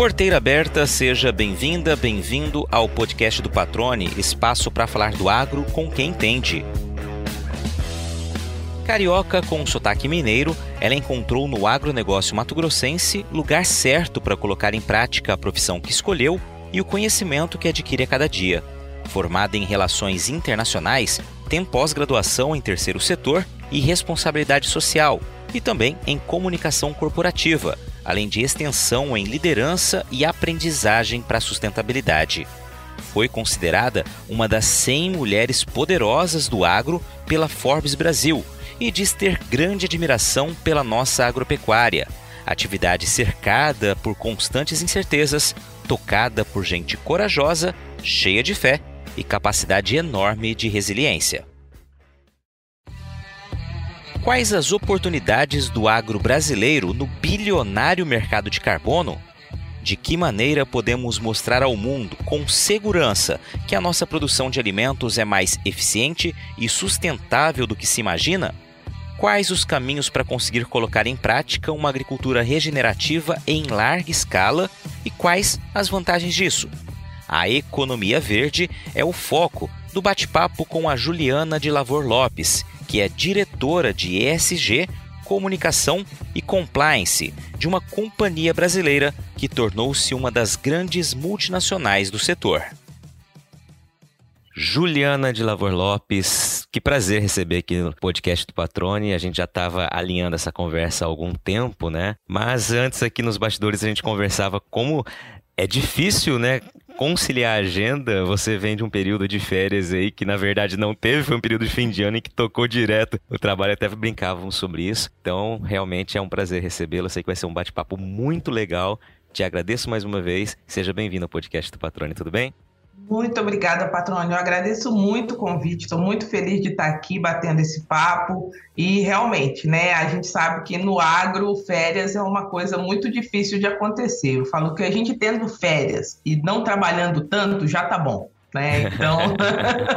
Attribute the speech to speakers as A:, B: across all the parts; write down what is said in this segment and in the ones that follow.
A: Porteira aberta, seja bem-vinda, bem-vindo ao podcast do Patrone, espaço para falar do agro com quem entende. Carioca com sotaque mineiro, ela encontrou no agronegócio mato-grossense lugar certo para colocar em prática a profissão que escolheu e o conhecimento que adquire a cada dia. Formada em Relações Internacionais, tem pós-graduação em Terceiro Setor e Responsabilidade Social, e também em Comunicação Corporativa, além de extensão em liderança e aprendizagem para a sustentabilidade. Foi considerada uma das 100 mulheres poderosas do agro pela Forbes Brasil e diz ter grande admiração pela nossa agropecuária, atividade cercada por constantes incertezas, tocada por gente corajosa, cheia de fé e capacidade enorme de resiliência. Quais as oportunidades do agro brasileiro no bilionário mercado de carbono? De que maneira podemos mostrar ao mundo com segurança que a nossa produção de alimentos é mais eficiente e sustentável do que se imagina? Quais os caminhos para conseguir colocar em prática uma agricultura regenerativa em larga escala e quais as vantagens disso? A economia verde é o foco do bate-papo com a Juliana de Lavor Lopes, que é diretora de ESG, Comunicação e Compliance de uma companhia brasileira que tornou-se uma das grandes multinacionais do setor. Juliana de Lavor Lopes, que prazer receber aqui no podcast do Patrone. A gente já estava alinhando essa conversa há algum tempo, né? Mas antes aqui nos bastidores a gente conversava como é difícil, né? Conciliar a agenda, você vem de um período de férias aí que na verdade não teve, foi um período de fim de ano em que tocou direto o trabalho, até brincávamos sobre isso. Então, realmente é um prazer recebê-lo. Sei que vai ser um bate-papo muito legal. Te agradeço mais uma vez. Seja bem-vindo ao podcast do Patrone, tudo bem?
B: Muito obrigada, patrônio. Eu agradeço muito o convite, estou muito feliz de estar aqui batendo esse papo. E realmente, né, a gente sabe que no agro, férias é uma coisa muito difícil de acontecer. Eu falo que a gente tendo férias e não trabalhando tanto, já tá bom. Né? Então,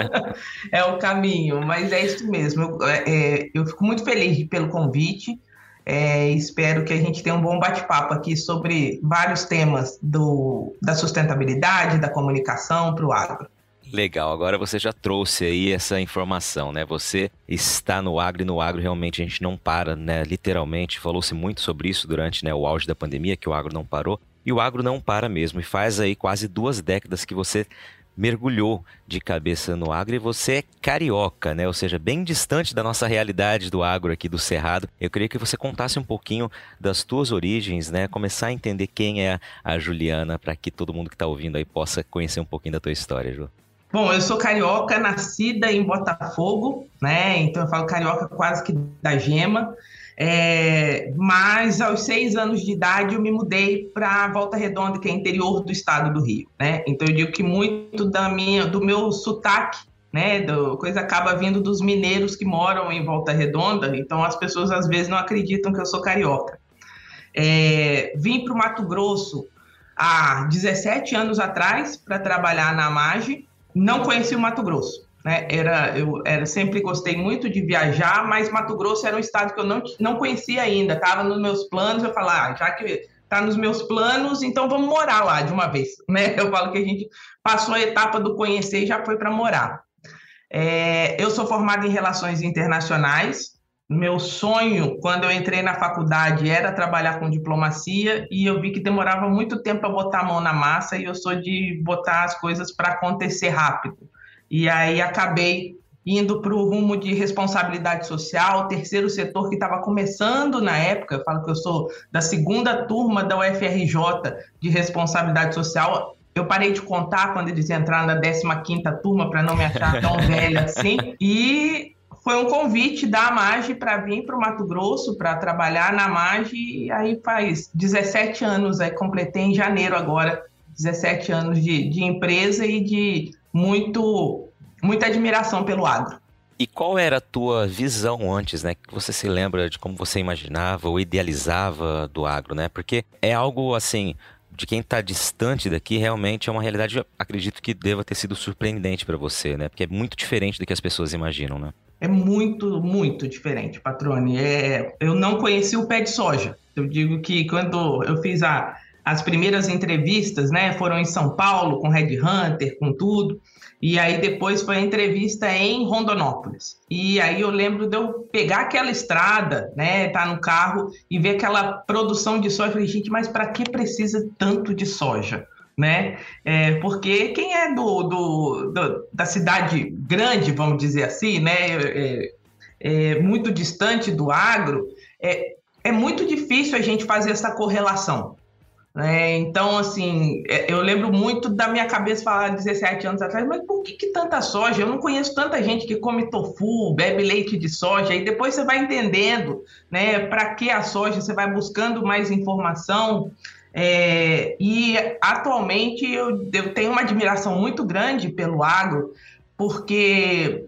B: é o caminho, mas é isso mesmo. Eu, é, é, eu fico muito feliz pelo convite. É, espero que a gente tenha um bom bate-papo aqui sobre vários temas do, da sustentabilidade, da comunicação para o agro.
A: Legal, agora você já trouxe aí essa informação, né? Você está no agro e no agro realmente a gente não para, né? Literalmente, falou-se muito sobre isso durante né, o auge da pandemia, que o agro não parou. E o agro não para mesmo, e faz aí quase duas décadas que você mergulhou de cabeça no agro e você é carioca, né? Ou seja, bem distante da nossa realidade do agro aqui do Cerrado. Eu queria que você contasse um pouquinho das tuas origens, né? Começar a entender quem é a Juliana para que todo mundo que está ouvindo aí possa conhecer um pouquinho da tua história, Ju.
B: Bom, eu sou carioca, nascida em Botafogo, né? Então eu falo carioca quase que da gema. É, mas aos seis anos de idade eu me mudei para Volta Redonda, que é interior do estado do Rio, né? Então eu digo que muito da minha, do meu sotaque, né, do, coisa acaba vindo dos mineiros que moram em Volta Redonda. Então as pessoas às vezes não acreditam que eu sou carioca. É, vim para o Mato Grosso há 17 anos atrás para trabalhar na MAGE. Não conheci o Mato Grosso. Né? Era, eu era, sempre gostei muito de viajar, mas Mato Grosso era um estado que eu não, não conhecia ainda, estava nos meus planos. Eu falava, ah, já que está nos meus planos, então vamos morar lá de uma vez. Né? Eu falo que a gente passou a etapa do conhecer e já foi para morar. É, eu sou formada em Relações Internacionais. Meu sonho, quando eu entrei na faculdade, era trabalhar com diplomacia e eu vi que demorava muito tempo para botar a mão na massa e eu sou de botar as coisas para acontecer rápido. E aí acabei indo para o rumo de responsabilidade social, terceiro setor que estava começando na época, eu falo que eu sou da segunda turma da UFRJ de responsabilidade social. Eu parei de contar quando eles entraram na 15ª turma para não me achar tão velha assim. E foi um convite da AMAGE para vir para o Mato Grosso para trabalhar na AMAGE. E aí faz 17 anos, aí completei em janeiro agora, 17 anos de, de empresa e de muito, muita admiração pelo agro.
A: E qual era a tua visão antes, né? Que você se lembra de como você imaginava ou idealizava do agro, né? Porque é algo assim, de quem está distante daqui, realmente é uma realidade, acredito que deva ter sido surpreendente para você, né? Porque é muito diferente do que as pessoas imaginam, né?
B: É muito, muito diferente, Patrone. É, eu não conheci o pé de soja. Eu digo que quando eu fiz a, as primeiras entrevistas, né, foram em São Paulo, com Red Hunter, com tudo. E aí depois foi a entrevista em Rondonópolis. E aí eu lembro de eu pegar aquela estrada, né, tá no carro e ver aquela produção de soja. Eu falei, gente, mas para que precisa tanto de soja? Né? É, porque quem é do, do, do, da cidade grande, vamos dizer assim, né, é, é, muito distante do agro, é, é muito difícil a gente fazer essa correlação. Né? Então, assim, é, eu lembro muito da minha cabeça falar 17 anos atrás, mas por que, que tanta soja? Eu não conheço tanta gente que come tofu, bebe leite de soja, e depois você vai entendendo né, para que a soja, você vai buscando mais informação. É, e atualmente eu, eu tenho uma admiração muito grande pelo agro, porque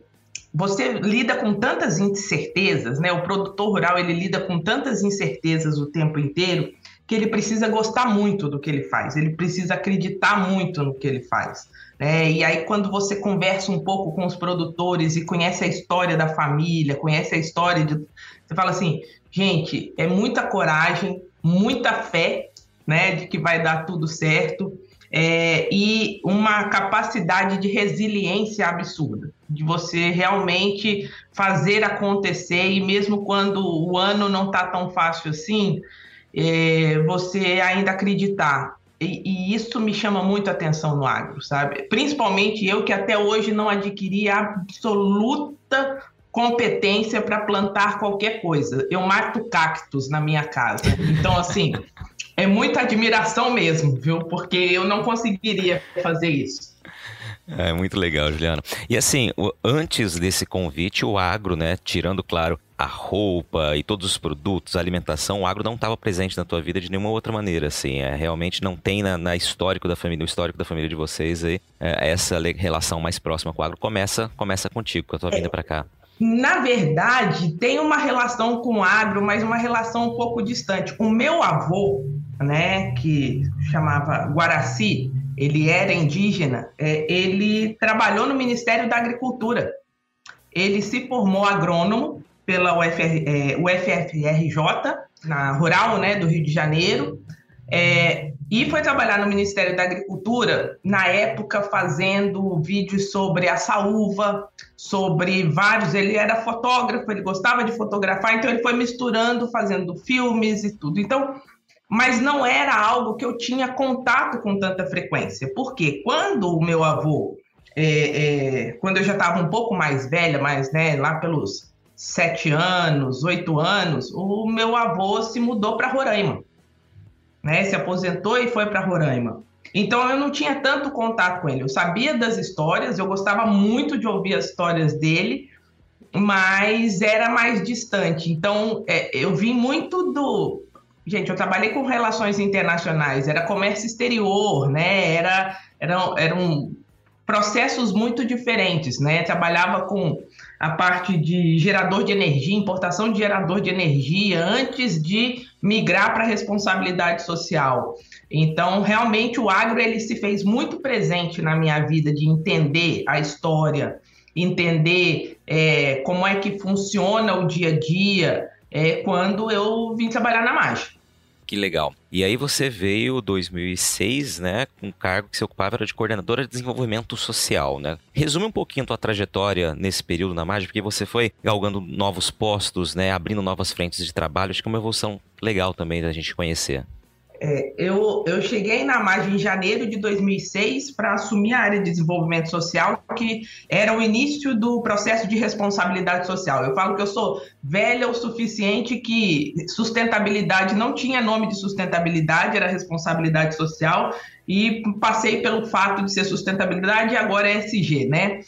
B: você lida com tantas incertezas, né? O produtor rural ele lida com tantas incertezas o tempo inteiro que ele precisa gostar muito do que ele faz, ele precisa acreditar muito no que ele faz. Né? E aí, quando você conversa um pouco com os produtores e conhece a história da família, conhece a história de. Você fala assim, gente, é muita coragem, muita fé né, de que vai dar tudo certo. É, e uma capacidade de resiliência absurda, de você realmente fazer acontecer, e mesmo quando o ano não está tão fácil assim, é, você ainda acreditar. E, e, isso me chama muito a atenção no agro, sabe? Principalmente eu que até hoje não adquiri absoluta competência para plantar qualquer coisa. Eu mato cactos na minha casa. Então, assim, é muita admiração mesmo, viu? Porque eu não conseguiria fazer isso.
A: É muito legal, Juliana. E assim, antes desse convite, o agro, né, tirando, claro, a roupa e todos os produtos, a alimentação, o agro não estava presente na tua vida de nenhuma outra maneira, assim, é, realmente não tem na, na histórico da família, no histórico da família de vocês aí, é, essa relação mais próxima com o agro começa, começa contigo, com a tua é, vinda para cá.
B: Na verdade, tem uma relação com o agro, mas uma relação um pouco distante. O meu avô, né, que chamava Guaraci, ele era indígena, é, ele trabalhou no Ministério da Agricultura. Ele se formou agrônomo pela UFR, é, UFFRJ, na Rural né, do Rio de Janeiro, é, e foi trabalhar no Ministério da Agricultura, na época, fazendo vídeos sobre a saúva, sobre vários. Ele era fotógrafo, ele gostava de fotografar, então ele foi misturando, fazendo filmes e tudo. Então, mas não era algo que eu tinha contato com tanta frequência. Porque quando o meu avô, é, é, quando eu já estava um pouco mais velha, mas né, lá pelos sete anos, oito anos, o meu avô se mudou para Roraima, né? Se aposentou e foi para Roraima. Então eu não tinha tanto contato com ele. Eu sabia das histórias, eu gostava muito de ouvir as histórias dele, mas era mais distante. Então é, eu vim muito do Gente, eu trabalhei com relações internacionais, era comércio exterior, né? Era, eram, eram processos muito diferentes, né? Trabalhava com a parte de gerador de energia, importação de gerador de energia, antes de migrar para a responsabilidade social. Então, realmente, o agro ele se fez muito presente na minha vida de entender a história, entender é, como é que funciona o dia a dia, é, quando eu vim trabalhar na mágica.
A: Que legal. E aí você veio 2006, né, com o cargo que você ocupava era de coordenadora de desenvolvimento social, né? Resume um pouquinho a tua trajetória nesse período na MAG, porque você foi galgando novos postos, né, abrindo novas frentes de trabalho, acho que é uma evolução legal também da gente conhecer.
B: É, eu, eu cheguei na MAG em janeiro de 2006 para assumir a área de desenvolvimento social, que era o início do processo de responsabilidade social. Eu falo que eu sou velha o suficiente que sustentabilidade não tinha nome de sustentabilidade, era responsabilidade social, e passei pelo fato de ser sustentabilidade e agora é SG, né?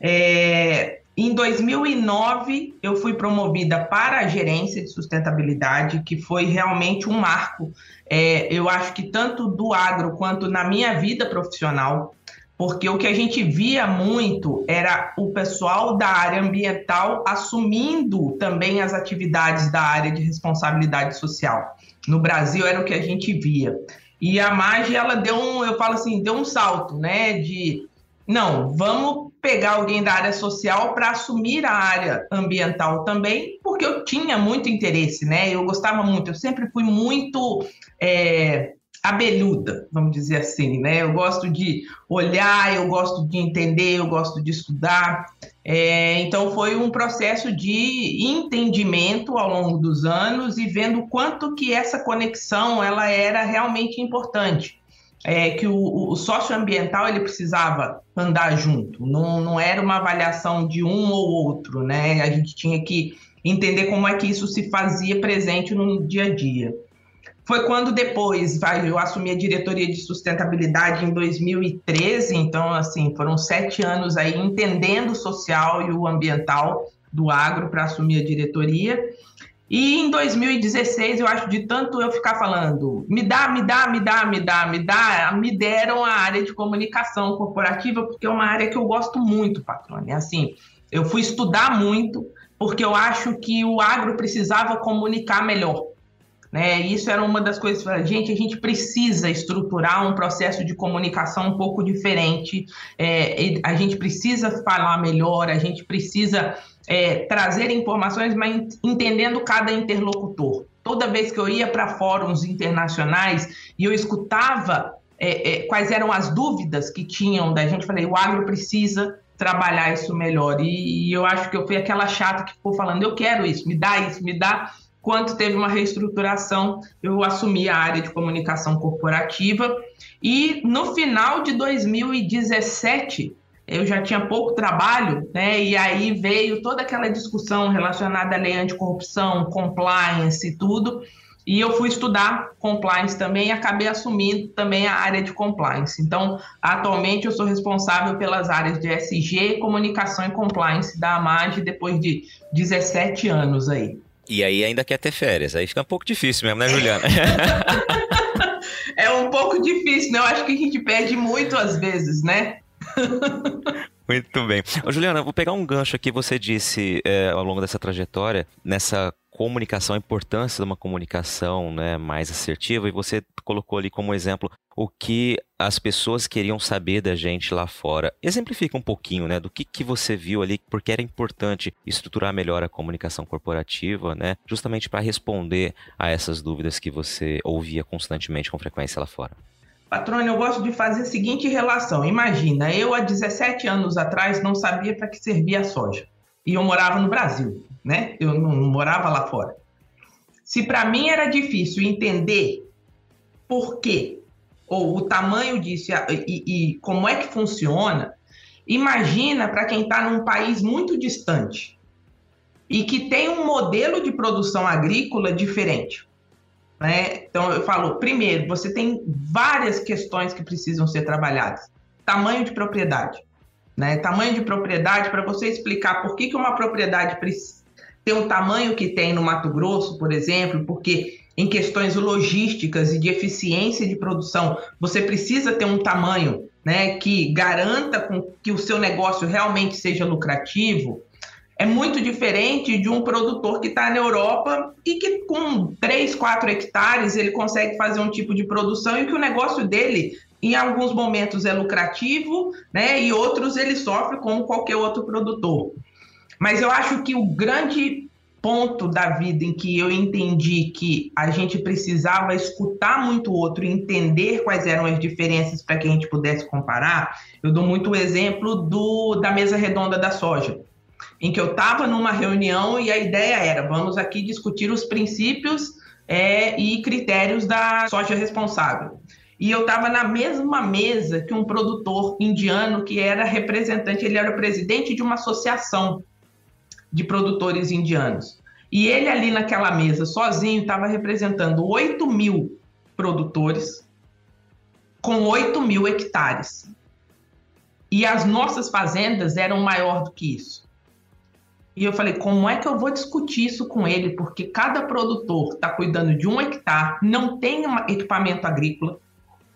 B: É, em 2009, eu fui promovida para a gerência de sustentabilidade, que foi realmente um marco, é, eu acho que tanto do agro quanto na minha vida profissional, porque o que a gente via muito era o pessoal da área ambiental assumindo também as atividades da área de responsabilidade social. No Brasil era o que a gente via. E a MAGE, ela deu um, eu falo assim, deu um salto, né, de não, vamos pegar alguém da área social para assumir a área ambiental também, porque eu tinha muito interesse, né? Eu gostava muito, eu sempre fui muito é, abelhuda, vamos dizer assim, né? Eu gosto de olhar, eu gosto de entender, eu gosto de estudar. É, então foi um processo de entendimento ao longo dos anos e vendo quanto que essa conexão ela era realmente importante. É, que o, o socioambiental ele precisava andar junto, não, não era uma avaliação de um ou outro, né? A gente tinha que entender como é que isso se fazia presente no dia a dia. Foi quando depois vai, eu assumi a diretoria de sustentabilidade em 2013, então assim foram sete anos aí entendendo o social e o ambiental do agro para assumir a diretoria. E em 2016, eu acho, de tanto eu ficar falando, me dá, me dá, me dá, me dá, me dá, me deram a área de comunicação corporativa, porque é uma área que eu gosto muito, patrônia. É assim, eu fui estudar muito, porque eu acho que o agro precisava comunicar melhor. Né? Isso era uma das coisas gente, a gente precisa estruturar um processo de comunicação um pouco diferente, é, a gente precisa falar melhor, a gente precisa é, trazer informações, mas entendendo cada interlocutor. Toda vez que eu ia para fóruns internacionais e eu escutava é, é, quais eram as dúvidas que tinham da gente, falei, o agro precisa trabalhar isso melhor. E, e eu acho que eu fui aquela chata que ficou falando, eu quero isso, me dá isso, me dá quando teve uma reestruturação, eu assumi a área de comunicação corporativa. E no final de 2017, eu já tinha pouco trabalho, né? E aí veio toda aquela discussão relacionada à lei anticorrupção, compliance e tudo. E eu fui estudar compliance também e acabei assumindo também a área de compliance. Então, atualmente eu sou responsável pelas áreas de SG, comunicação e compliance da AMAG depois de 17 anos aí.
A: E aí ainda quer ter férias, aí fica um pouco difícil mesmo, né, Juliana?
B: é um pouco difícil, né? Eu acho que a gente perde muito às vezes, né?
A: Muito bem. Ô, Juliana, vou pegar um gancho aqui. Você disse é, ao longo dessa trajetória, nessa comunicação, a importância de uma comunicação né, mais assertiva, e você colocou ali como exemplo o que as pessoas queriam saber da gente lá fora. Exemplifica um pouquinho né, do que, que você viu ali, porque era importante estruturar melhor a comunicação corporativa, né, justamente para responder a essas dúvidas que você ouvia constantemente com frequência lá fora.
B: Patrônio, eu gosto de fazer a seguinte relação. Imagina, eu há 17 anos atrás não sabia para que servia a soja. E eu morava no Brasil né? Eu não morava lá fora. Se para mim era difícil entender por quê, ou o tamanho disso e, e como é que funciona, imagina para quem está num país muito distante e que tem um modelo de produção agrícola diferente. Né? Então, eu falo, primeiro, você tem várias questões que precisam ser trabalhadas. Tamanho de propriedade. Né? Tamanho de propriedade, para você explicar por que, que uma propriedade ter o tamanho que tem no Mato Grosso, por exemplo, porque em questões logísticas e de eficiência de produção, você precisa ter um tamanho né, que garanta que o seu negócio realmente seja lucrativo, é muito diferente de um produtor que está na Europa e que com 3, 4 hectares ele consegue fazer um tipo de produção e que o negócio dele, em alguns momentos, é lucrativo, né, e outros ele sofre como qualquer outro produtor. Mas eu acho que o grande ponto da vida em que eu entendi que a gente precisava escutar muito o outro entender quais eram as diferenças para que a gente pudesse comparar, eu dou muito o exemplo do, da mesa redonda da soja, em que eu estava numa reunião e a ideia era: vamos aqui discutir os princípios é, e critérios da soja responsável. E eu estava na mesma mesa que um produtor indiano que era representante, ele era presidente de uma associação de produtores indianos. E ele ali naquela mesa, sozinho, estava representando 8 mil produtores com 8 mil hectares. E as nossas fazendas eram maior do que isso. E eu falei, como é que eu vou discutir isso com ele? Porque cada produtor está cuidando de um hectare, não tem equipamento agrícola.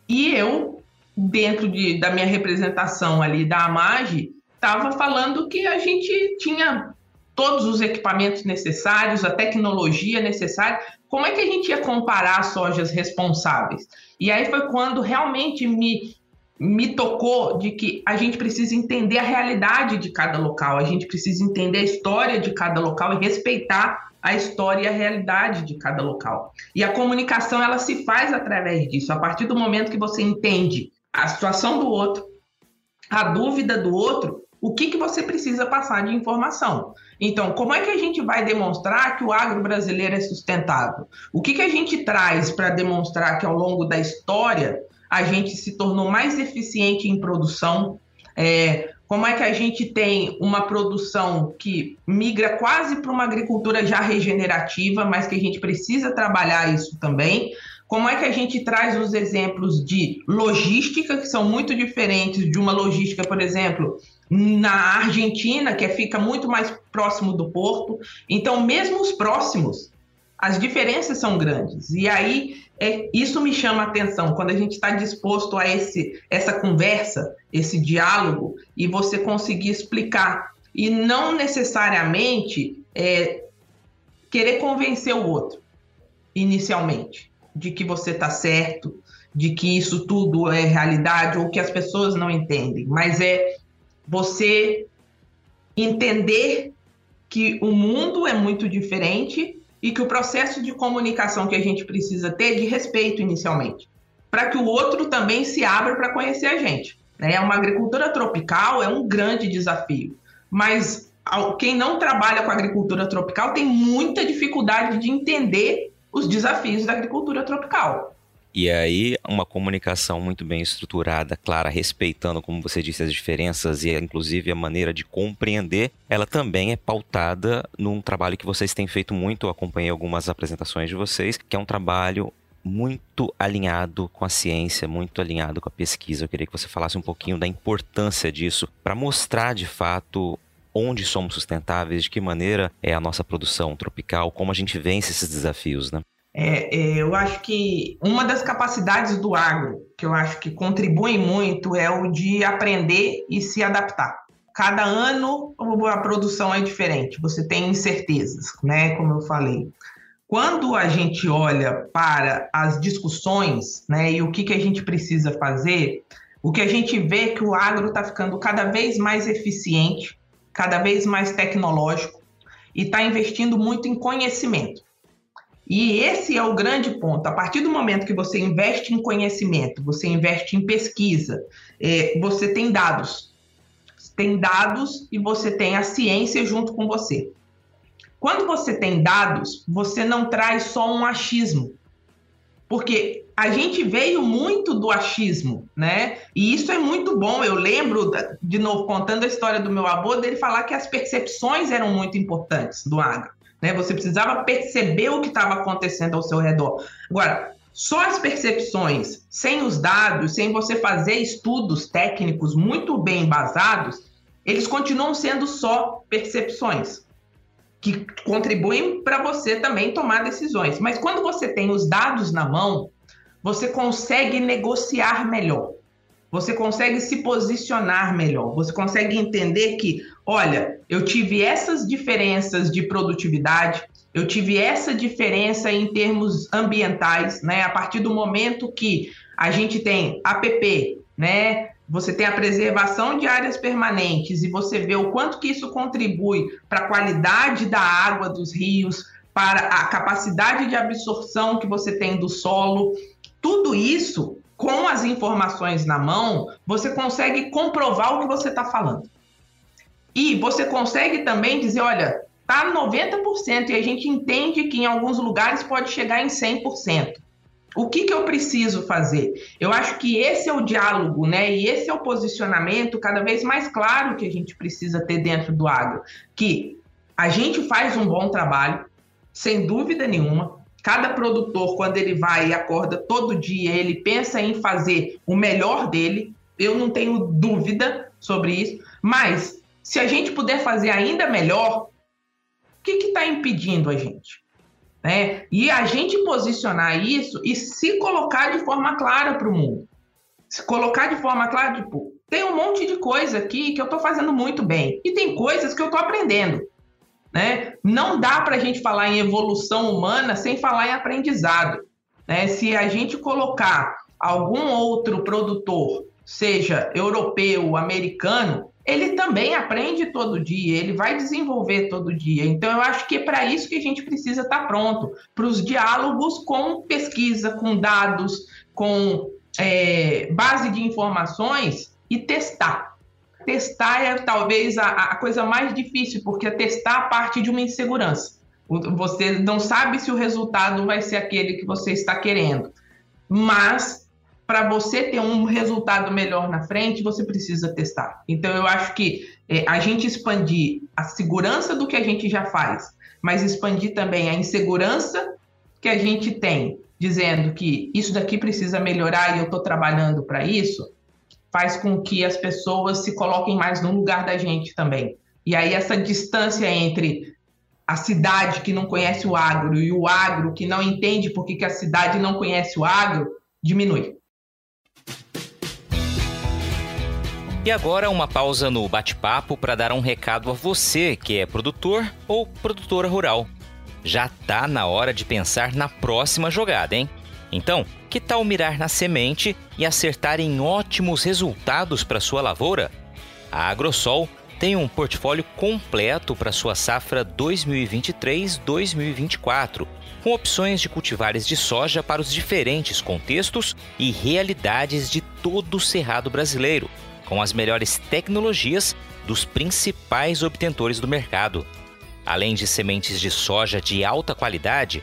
B: E eu, dentro de, da minha representação ali da AMAGE, estava falando que a gente tinha todos os equipamentos necessários, a tecnologia necessária, como é que a gente ia comparar sojas responsáveis? E aí foi quando realmente me me tocou de que a gente precisa entender a realidade de cada local, a gente precisa entender a história de cada local e respeitar a história e a realidade de cada local. E a comunicação ela se faz através disso. A partir do momento que você entende a situação do outro, a dúvida do outro, o que, que você precisa passar de informação. Então, como é que a gente vai demonstrar que o agro brasileiro é sustentável? O que, que a gente traz para demonstrar que ao longo da história a gente se tornou mais eficiente em produção? É, como é que a gente tem uma produção que migra quase para uma agricultura já regenerativa, mas que a gente precisa trabalhar isso também? Como é que a gente traz os exemplos de logística, que são muito diferentes de uma logística, por exemplo, na Argentina, que fica muito mais próximo do porto. Então, mesmo os próximos, as diferenças são grandes. E aí, é, isso me chama a atenção, quando a gente está disposto a esse, essa conversa, esse diálogo, e você conseguir explicar. E não necessariamente é, querer convencer o outro, inicialmente de que você está certo, de que isso tudo é realidade ou que as pessoas não entendem, mas é você entender que o mundo é muito diferente e que o processo de comunicação que a gente precisa ter de respeito inicialmente, para que o outro também se abra para conhecer a gente. Né? Uma agricultura tropical é um grande desafio, mas quem não trabalha com agricultura tropical tem muita dificuldade de entender os desafios da agricultura tropical.
A: E aí, uma comunicação muito bem estruturada, clara, respeitando, como você disse, as diferenças e inclusive a maneira de compreender, ela também é pautada num trabalho que vocês têm feito muito. Eu acompanhei algumas apresentações de vocês, que é um trabalho muito alinhado com a ciência, muito alinhado com a pesquisa. Eu queria que você falasse um pouquinho da importância disso para mostrar de fato onde somos sustentáveis, de que maneira é a nossa produção tropical, como a gente vence esses desafios, né?
B: É, é, eu acho que uma das capacidades do agro, que eu acho que contribui muito, é o de aprender e se adaptar. Cada ano a produção é diferente, você tem incertezas, né? Como eu falei. Quando a gente olha para as discussões, né, e o que, que a gente precisa fazer, o que a gente vê é que o agro está ficando cada vez mais eficiente, cada vez mais tecnológico e está investindo muito em conhecimento. E esse é o grande ponto. A partir do momento que você investe em conhecimento, você investe em pesquisa, é, você tem dados. Tem dados e você tem a ciência junto com você. Quando você tem dados, você não traz só um achismo. Porque a gente veio muito do achismo, né? E isso é muito bom. Eu lembro, de novo, contando a história do meu avô, dele falar que as percepções eram muito importantes do agro. Né? Você precisava perceber o que estava acontecendo ao seu redor. Agora, só as percepções, sem os dados, sem você fazer estudos técnicos muito bem embasados, eles continuam sendo só percepções que contribuem para você também tomar decisões. Mas quando você tem os dados na mão, você consegue negociar melhor. Você consegue se posicionar melhor. Você consegue entender que, olha, eu tive essas diferenças de produtividade, eu tive essa diferença em termos ambientais, né? A partir do momento que a gente tem APP, né? Você tem a preservação de áreas permanentes e você vê o quanto que isso contribui para a qualidade da água dos rios, para a capacidade de absorção que você tem do solo. Tudo isso, com as informações na mão, você consegue comprovar o que você está falando. E você consegue também dizer, olha, tá 90% e a gente entende que em alguns lugares pode chegar em 100%. O que, que eu preciso fazer? Eu acho que esse é o diálogo, né? E esse é o posicionamento cada vez mais claro que a gente precisa ter dentro do agro. Que a gente faz um bom trabalho, sem dúvida nenhuma, Cada produtor, quando ele vai e acorda todo dia, ele pensa em fazer o melhor dele. Eu não tenho dúvida sobre isso. Mas, se a gente puder fazer ainda melhor, o que está impedindo a gente? Né? E a gente posicionar isso e se colocar de forma clara para o mundo. Se colocar de forma clara, tipo, tem um monte de coisa aqui que eu estou fazendo muito bem. E tem coisas que eu estou aprendendo. Né? Não dá para a gente falar em evolução humana sem falar em aprendizado. Né? Se a gente colocar algum outro produtor seja europeu, americano, ele também aprende todo dia, ele vai desenvolver todo dia. Então, eu acho que é para isso que a gente precisa estar tá pronto para os diálogos com pesquisa, com dados, com é, base de informações e testar. Testar é talvez a, a coisa mais difícil, porque testar parte de uma insegurança. Você não sabe se o resultado vai ser aquele que você está querendo. Mas para você ter um resultado melhor na frente, você precisa testar. Então, eu acho que é, a gente expandir a segurança do que a gente já faz, mas expandir também a insegurança que a gente tem, dizendo que isso daqui precisa melhorar e eu estou trabalhando para isso, faz com que as pessoas se coloquem mais no lugar da gente também. E aí, essa distância entre a cidade que não conhece o agro e o agro que não entende por que, a cidade não conhece o agro diminui.
A: E agora uma pausa no bate-papo para dar um recado a você que é produtor ou produtora rural. Já tá na hora de pensar na próxima jogada, hein? Então, que tal mirar na semente e acertar em ótimos resultados para sua lavoura? A Agrosol tem um portfólio completo para sua safra 2023-2024, com opções de cultivares de soja para os diferentes contextos e realidades de todo o cerrado brasileiro com as melhores tecnologias dos principais obtentores do mercado. Além de sementes de soja de alta qualidade,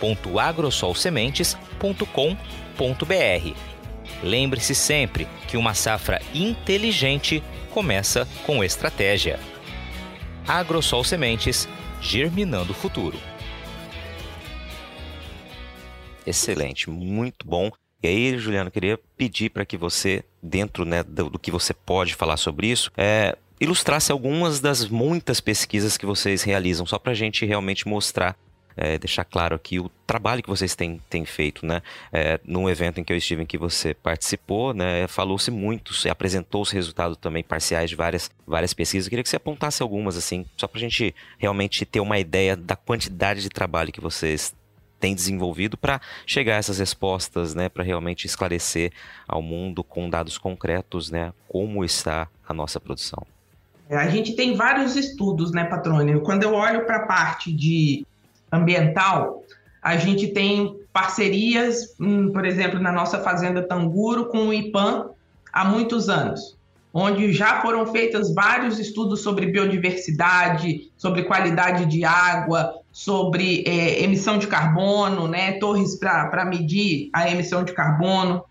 A: www.agrosolsementes.com.br. Lembre-se sempre que uma safra inteligente começa com estratégia. Agrosol Sementes, germinando o futuro. Excelente, muito bom. E aí, Juliano, queria pedir para que você, dentro né, do, do, que você pode falar sobre isso, é, ilustrasse algumas das muitas pesquisas que vocês realizam, só para a gente realmente mostrar, é, deixar claro aqui o trabalho que vocês têm, têm feito, né? É, num evento em que eu estive, em que você participou, né? Falou-se muito, apresentou os resultados também parciais de várias, várias pesquisas. Eu queria que você apontasse algumas, assim, só para a gente realmente ter uma ideia da quantidade de trabalho que vocês tem desenvolvido para chegar a essas respostas, né, para realmente esclarecer ao mundo com dados concretos, né, como está a nossa produção.
B: É, a gente tem vários estudos, né, Patrônio? Quando eu olho para a parte de ambiental, a gente tem parcerias, hum, por exemplo, na nossa fazenda Tanguro com o IPAM há muitos anos onde já foram feitos vários estudos sobre biodiversidade, sobre qualidade de água, sobre é, emissão de carbono, né, torres para medir a emissão de carbono.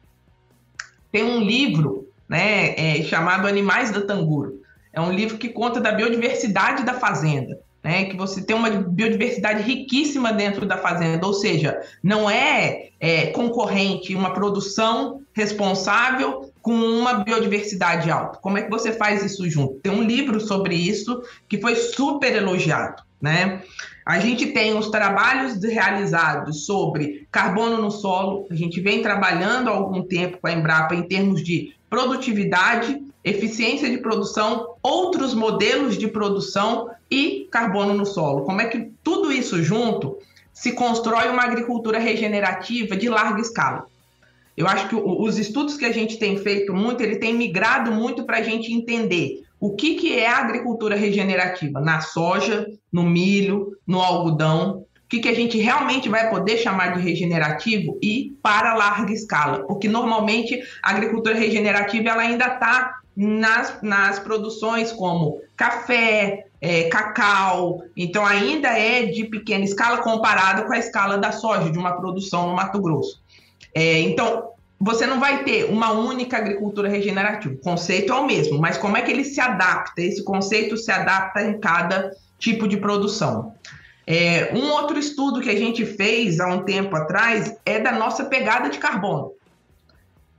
B: Tem um livro né, é, chamado Animais da Tanguro. É um livro que conta da biodiversidade da fazenda. Né, que você tem uma biodiversidade riquíssima dentro da fazenda, ou seja, não é, é concorrente uma produção responsável com uma biodiversidade alta. Como é que você faz isso junto? Tem um livro sobre isso que foi super elogiado, né? A gente tem os trabalhos realizados sobre carbono no solo. A gente vem trabalhando há algum tempo com a Embrapa em termos de produtividade, eficiência de produção, outros modelos de produção e carbono no solo. Como é que tudo isso junto se constrói uma agricultura regenerativa de larga escala? Eu acho que os estudos que a gente tem feito muito, ele tem migrado muito para a gente entender o que, que é a agricultura regenerativa na soja, no milho, no algodão, o que, que a gente realmente vai poder chamar de regenerativo e para larga escala, porque normalmente a agricultura regenerativa ela ainda está nas, nas produções como café, é, cacau, então ainda é de pequena escala comparado com a escala da soja, de uma produção no Mato Grosso. É, então, você não vai ter uma única agricultura regenerativa. O conceito é o mesmo, mas como é que ele se adapta? Esse conceito se adapta em cada tipo de produção. É, um outro estudo que a gente fez há um tempo atrás é da nossa pegada de carbono.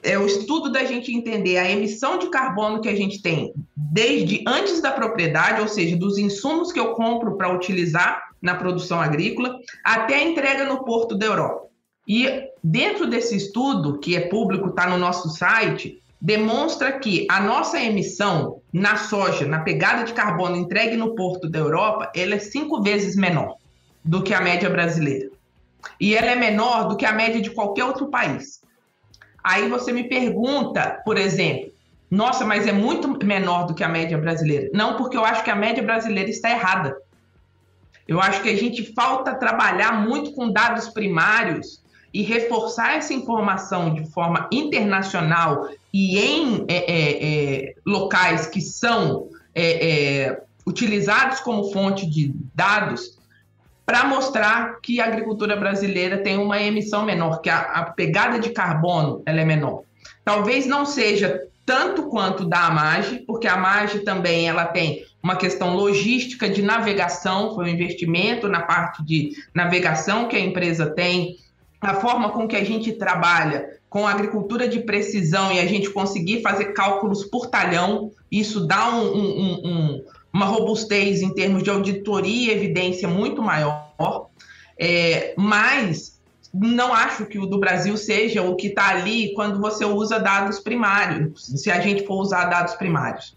B: É o estudo da gente entender a emissão de carbono que a gente tem desde antes da propriedade, ou seja, dos insumos que eu compro para utilizar na produção agrícola, até a entrega no porto da Europa. E dentro desse estudo, que é público, está no nosso site, demonstra que a nossa emissão na soja, na pegada de carbono entregue no porto da Europa, ela é cinco vezes menor do que a média brasileira. E ela é menor do que a média de qualquer outro país. Aí você me pergunta, por exemplo, nossa, mas é muito menor do que a média brasileira. Não, porque eu acho que a média brasileira está errada. Eu acho que a gente falta trabalhar muito com dados primários e reforçar essa informação de forma internacional e em é, é, é locais que são é, é, utilizados como fonte de dados para mostrar que a agricultura brasileira tem uma emissão menor, que a, a pegada de carbono é menor. Talvez não seja tanto quanto da AMAGE, porque a AMAGE também ela tem uma questão logística de navegação, foi um investimento na parte de navegação que a empresa tem, a forma com que a gente trabalha com agricultura de precisão e a gente conseguir fazer cálculos por talhão, isso dá um, um, um, uma robustez em termos de auditoria e evidência muito maior, é, mas não acho que o do Brasil seja o que está ali quando você usa dados primários, se a gente for usar dados primários.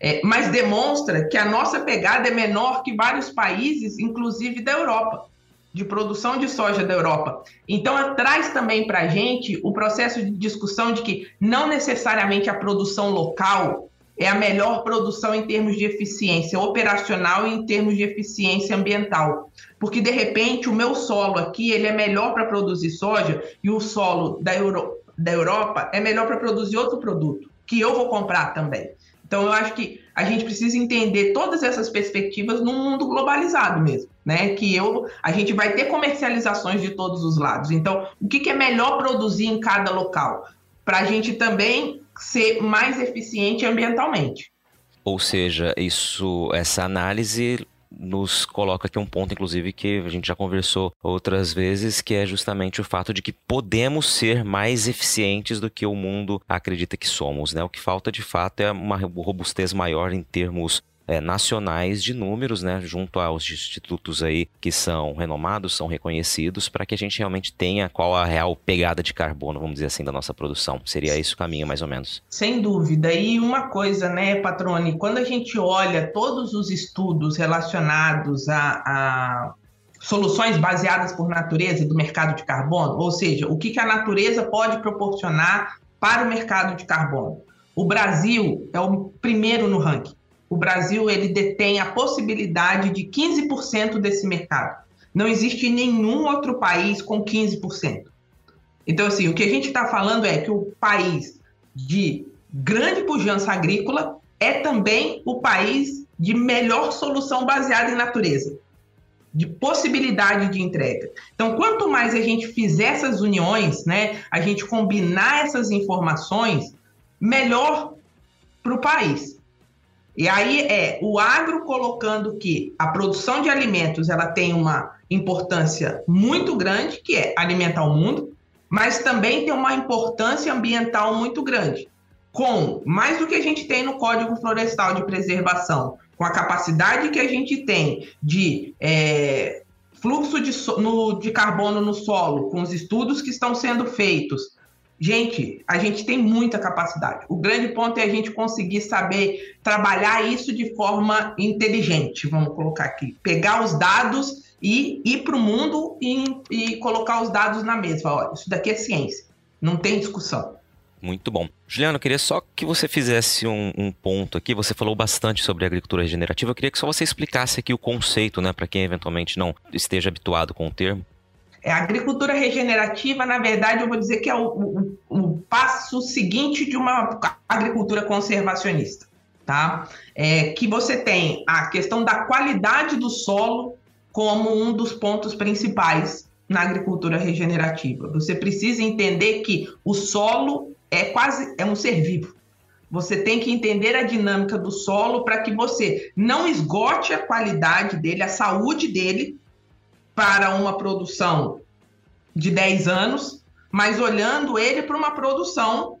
B: É, mas demonstra que a nossa pegada é menor que vários países, inclusive da Europa, de produção de soja da Europa. Então, traz também para a gente o processo de discussão de que não necessariamente a produção local é a melhor produção em termos de eficiência operacional e em termos de eficiência ambiental. Porque, de repente, o meu solo aqui ele é melhor para produzir soja e o solo da, Euro, da Europa é melhor para produzir outro produto, que eu vou comprar também. Então, eu acho que a gente precisa entender todas essas perspectivas num mundo globalizado mesmo, né? Que eu, a gente vai ter comercializações de todos os lados. Então, o que, que é melhor produzir em cada local? Para a gente também ser mais eficiente ambientalmente.
A: Ou seja, isso, essa análise nos coloca aqui um ponto, inclusive, que a gente já conversou outras vezes, que é justamente o fato de que podemos ser mais eficientes do que o mundo acredita que somos. Né? O que falta de fato é uma robustez maior em termos é, nacionais de números, né, junto aos institutos aí que são renomados, são reconhecidos, para que a gente realmente tenha qual a real pegada de carbono, vamos dizer assim, da nossa produção. Seria esse o caminho, mais ou menos.
B: Sem dúvida. E uma coisa, né, Patrone, quando a gente olha todos os estudos relacionados a, a soluções baseadas por natureza do mercado de carbono, ou seja, o que, que a natureza pode proporcionar para o mercado de carbono. O Brasil é o primeiro no ranking o Brasil ele detém a possibilidade de 15% desse mercado. Não existe nenhum outro país com 15%. Então, assim, o que a gente está falando é que o país de grande pujança agrícola é também o país de melhor solução baseada em natureza, de possibilidade de entrega. Então, quanto mais a gente fizer essas uniões, né, a gente combinar essas informações, melhor para o país. E aí é o agro colocando que a produção de alimentos ela tem uma importância muito grande, que é alimentar o mundo, mas também tem uma importância ambiental muito grande. Com mais do que a gente tem no Código Florestal de Preservação, com a capacidade que a gente tem de é, fluxo de, no, de carbono no solo, com os estudos que estão sendo feitos, Gente, a gente tem muita capacidade. O grande ponto é a gente conseguir saber trabalhar isso de forma inteligente, vamos colocar aqui. Pegar os dados e ir para o mundo e, e, colocar os dados na mesa. Olha, isso daqui é ciência, não tem discussão.
A: Muito bom. Juliano, eu queria só que você fizesse um, um, ponto aqui. Você falou bastante sobre agricultura regenerativa. Eu queria que só você explicasse aqui o conceito, né, para quem eventualmente não esteja habituado com o termo.
B: É, a agricultura regenerativa, na verdade, eu vou dizer que é o, o, o passo seguinte de uma agricultura conservacionista, tá? É, que você tem a questão da qualidade do solo como um dos pontos principais na agricultura regenerativa. Você precisa entender que o solo é quase é um ser vivo. Você tem que entender a dinâmica do solo para que você não esgote a qualidade dele, a saúde dele, para uma produção de 10 anos, mas olhando ele para uma produção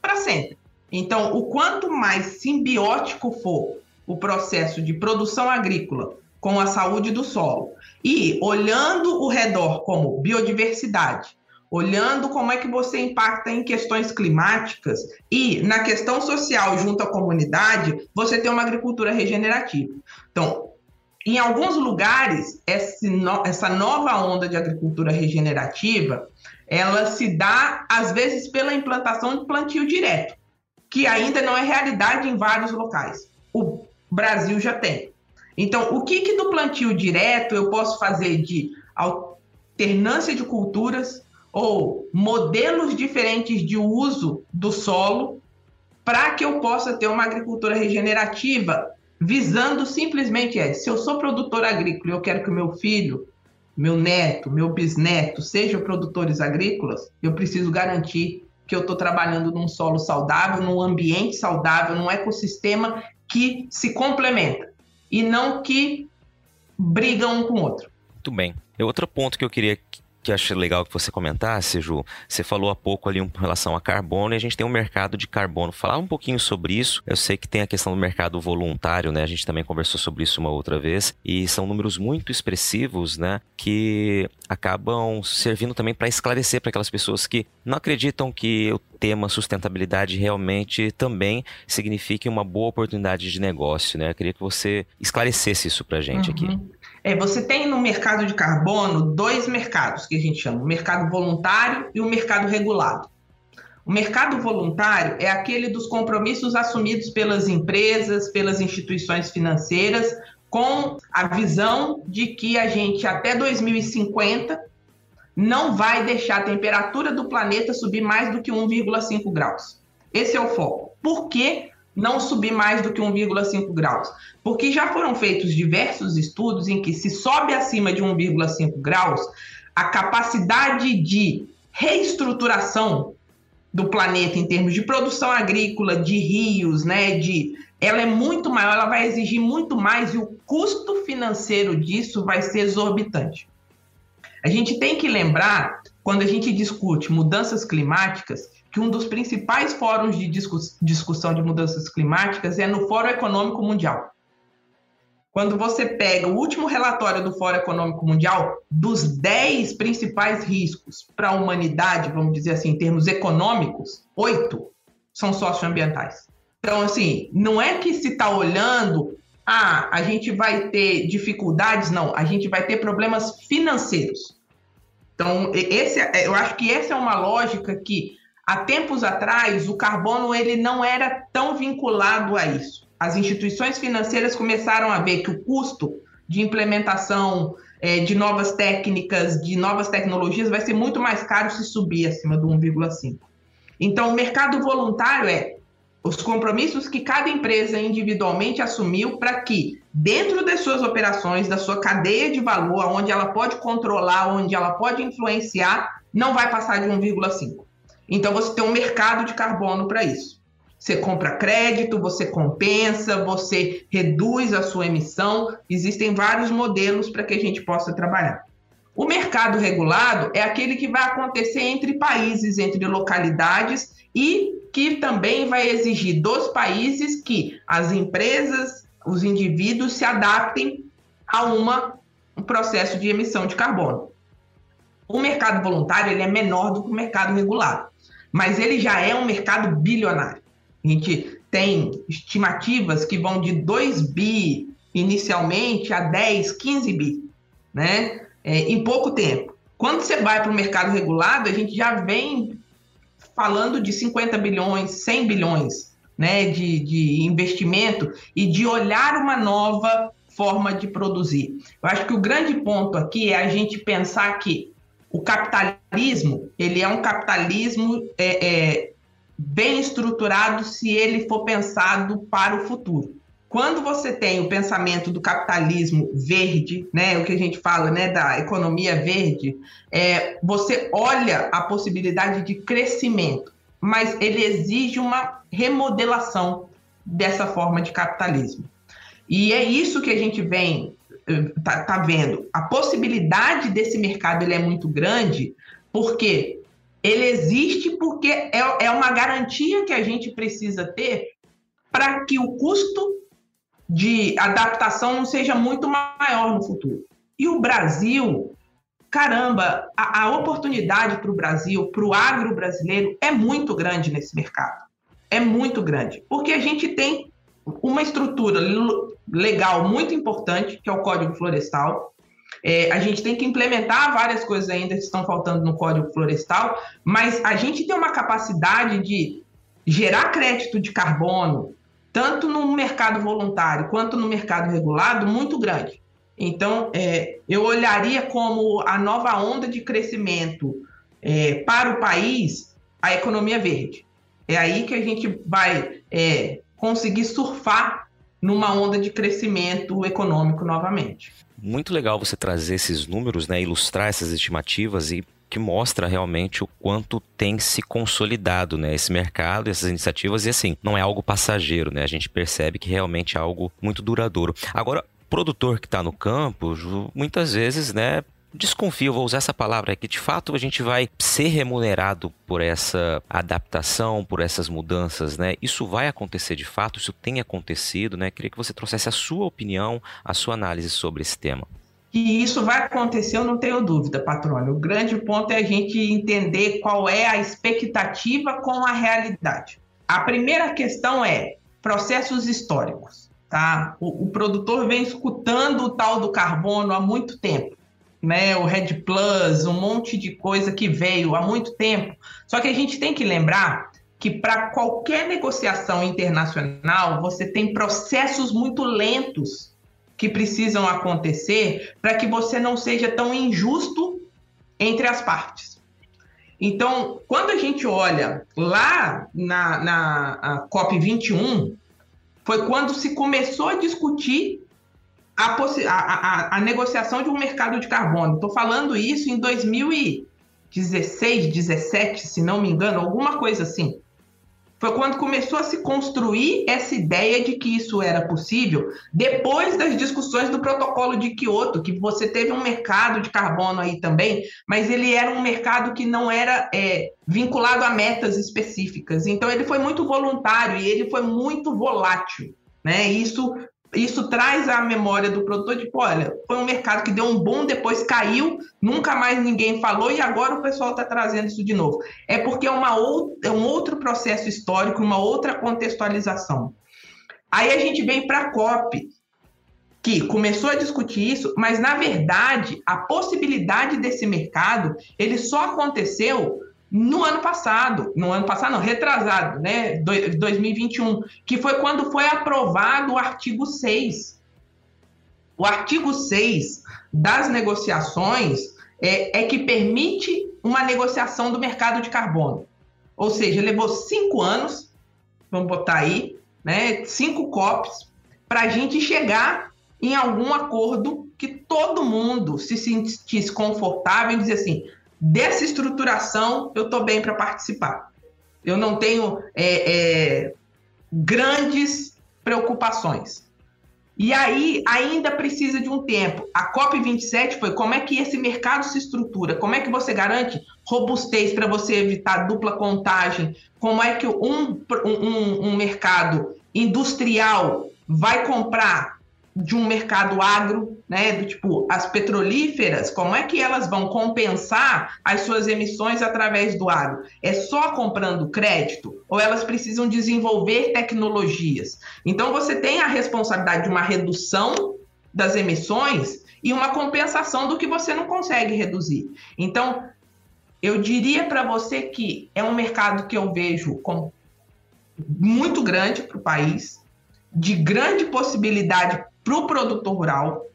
B: para sempre. Então, o quanto mais simbiótico for o processo de produção agrícola com a saúde do solo e olhando o redor como biodiversidade, olhando como é que você impacta em questões climáticas e na questão social junto à comunidade, você tem uma agricultura regenerativa. Então, em alguns lugares, essa nova onda de agricultura regenerativa, ela se dá, às vezes, pela implantação de plantio direto, que ainda não é realidade em vários locais. O Brasil já tem. Então, o que, que do plantio direto eu posso fazer de alternância de culturas, ou modelos diferentes de uso do solo para que eu possa ter uma agricultura regenerativa, visando simplesmente é, se eu sou produtor agrícola e eu quero que o meu filho, meu neto, meu bisneto sejam produtores agrícolas, eu preciso garantir que eu estou trabalhando num solo saudável, num ambiente saudável, num ecossistema que se complementa e não que briga um com o outro.
A: Muito bem. E outro ponto que eu queria que eu acho legal que você comentasse, Ju. Você falou há pouco ali em relação a carbono e a gente tem um mercado de carbono. Falar um pouquinho sobre isso. Eu sei que tem a questão do mercado voluntário, né? A gente também conversou sobre isso uma outra vez e são números muito expressivos, né? Que acabam servindo também para esclarecer para aquelas pessoas que não acreditam que o tema sustentabilidade realmente também signifique uma boa oportunidade de negócio, né? Eu queria que você esclarecesse isso para a gente uhum. aqui.
B: É, você tem no mercado de carbono dois mercados que a gente chama, o mercado voluntário e o mercado regulado. O mercado voluntário é aquele dos compromissos assumidos pelas empresas, pelas instituições financeiras, com a visão de que a gente até 2050 não vai deixar a temperatura do planeta subir mais do que 1,5 graus. Esse é o foco. Por quê? Não subir mais do que 1,5 graus. Porque já foram feitos diversos estudos em que se sobe acima de 1,5 graus, a capacidade de reestruturação do planeta em termos de produção agrícola, de rios, né, de ela é muito maior, ela vai exigir muito mais e o custo financeiro disso vai ser exorbitante. A gente tem que lembrar, quando a gente discute mudanças climáticas, que um dos principais fóruns de discussão de mudanças climáticas é no Fórum Econômico Mundial. Quando você pega o último relatório do Fórum Econômico Mundial, dos 10 principais riscos para a humanidade, vamos dizer assim, em termos econômicos, oito são socioambientais. Então, assim, não é que se está olhando, ah, a gente vai ter dificuldades, não, a gente vai ter problemas financeiros. Então, esse, é, eu acho que essa é uma lógica que Há tempos atrás, o carbono ele não era tão vinculado a isso. As instituições financeiras começaram a ver que o custo de implementação é, de novas técnicas, de novas tecnologias, vai ser muito mais caro se subir acima do 1,5. Então, o mercado voluntário é os compromissos que cada empresa individualmente assumiu para que, dentro das suas operações, da sua cadeia de valor, onde ela pode controlar, onde ela pode influenciar, não vai passar de 1,5. Então você tem um mercado de carbono para isso. Você compra crédito, você compensa, você reduz a sua emissão. Existem vários modelos para que a gente possa trabalhar. O mercado regulado é aquele que vai acontecer entre países, entre localidades e que também vai exigir dos países que as empresas, os indivíduos se adaptem a uma, um processo de emissão de carbono. O mercado voluntário ele é menor do que o mercado regulado mas ele já é um mercado bilionário. A gente tem estimativas que vão de 2 bi inicialmente a 10, 15 bi, né? É, em pouco tempo. Quando você vai para o mercado regulado, a gente já vem falando de 50 bilhões, 100 bilhões né, de, de investimento e de olhar uma nova forma de produzir. Eu acho que o grande ponto aqui é a gente pensar que o capitalismo ele é um capitalismo é, é, bem estruturado se ele for pensado para o futuro. Quando você tem o pensamento do capitalismo verde, né, o que a gente fala, né, da economia verde, é, você olha a possibilidade de crescimento, mas ele exige uma remodelação dessa forma de capitalismo. E é isso que a gente vem tá, tá vendo, a possibilidade desse mercado ele é muito grande, porque ele existe porque é, é uma garantia que a gente precisa ter para que o custo de adaptação não seja muito maior no futuro. E o Brasil, caramba, a, a oportunidade para o Brasil, para o agro brasileiro, é muito grande nesse mercado. É muito grande. Porque a gente tem uma estrutura legal muito importante, que é o Código Florestal, é, a gente tem que implementar várias coisas ainda que estão faltando no Código Florestal, mas a gente tem uma capacidade de gerar crédito de carbono, tanto no mercado voluntário quanto no mercado regulado, muito grande. Então, é, eu olharia como a nova onda de crescimento é, para o país a economia verde. É aí que a gente vai é, conseguir surfar numa onda de crescimento econômico novamente.
A: Muito legal você trazer esses números, né, ilustrar essas estimativas e que mostra realmente o quanto tem se consolidado, né, esse mercado, essas iniciativas e assim, não é algo passageiro, né? A gente percebe que realmente é algo muito duradouro. Agora, produtor que está no campo, muitas vezes, né, desconfio, vou usar essa palavra aqui, de fato a gente vai ser remunerado por essa adaptação, por essas mudanças, né? Isso vai acontecer de fato, isso tem acontecido, né? Queria que você trouxesse a sua opinião, a sua análise sobre esse tema.
B: E isso vai acontecer, eu não tenho dúvida, patrônio. O grande ponto é a gente entender qual é a expectativa com a realidade. A primeira questão é processos históricos. Tá? O, o produtor vem escutando o tal do carbono há muito tempo né, o Red Plus, um monte de coisa que veio há muito tempo. Só que a gente tem que lembrar que para qualquer negociação internacional, você tem processos muito lentos que precisam acontecer para que você não seja tão injusto entre as partes. Então, quando a gente olha lá na, na COP21, foi quando se começou a discutir a, a, a, negociação de um mercado de carbono. Estou falando isso em 2016, 17, se não me engano, alguma coisa assim. Foi quando começou a se construir essa ideia de que isso era possível, depois das discussões do protocolo de Kyoto, que você teve um mercado de carbono aí também, mas ele era um mercado que não era é, vinculado a metas específicas. Então ele foi muito voluntário e ele foi muito volátil. Né? Isso isso traz a memória do produtor de, olha, foi um mercado que deu um boom, depois caiu, nunca mais ninguém falou e agora o pessoal está trazendo isso de novo. É porque é, uma é um outro processo histórico, uma outra contextualização. Aí a gente vem para a COP, que começou a discutir isso, mas na verdade a possibilidade desse mercado ele só aconteceu no ano passado, no ano passado não, retrasado, né, 2021, que foi quando foi aprovado o artigo 6. O artigo 6 das negociações é, é que permite uma negociação do mercado de carbono. Ou seja, levou cinco anos, vamos botar aí, né, cinco COPs, para a gente chegar em algum acordo que todo mundo se sentisse confortável em dizer assim, dessa estruturação, eu estou bem para participar. Eu não tenho é, é, grandes preocupações. E aí ainda precisa de um tempo. A COP27 foi como é que esse mercado se estrutura, como é que você garante robustez para você evitar dupla contagem, como é que um, um, um mercado industrial vai comprar de um mercado agro, né, do tipo as petrolíferas, como é que elas vão compensar as suas emissões através do agro? É só comprando crédito ou elas precisam desenvolver tecnologias? Então você tem a responsabilidade de uma redução das emissões e uma compensação do que você não consegue reduzir. Então, eu diria para você que é um mercado que eu vejo como muito grande para o país, de grande possibilidade para o produtor rural,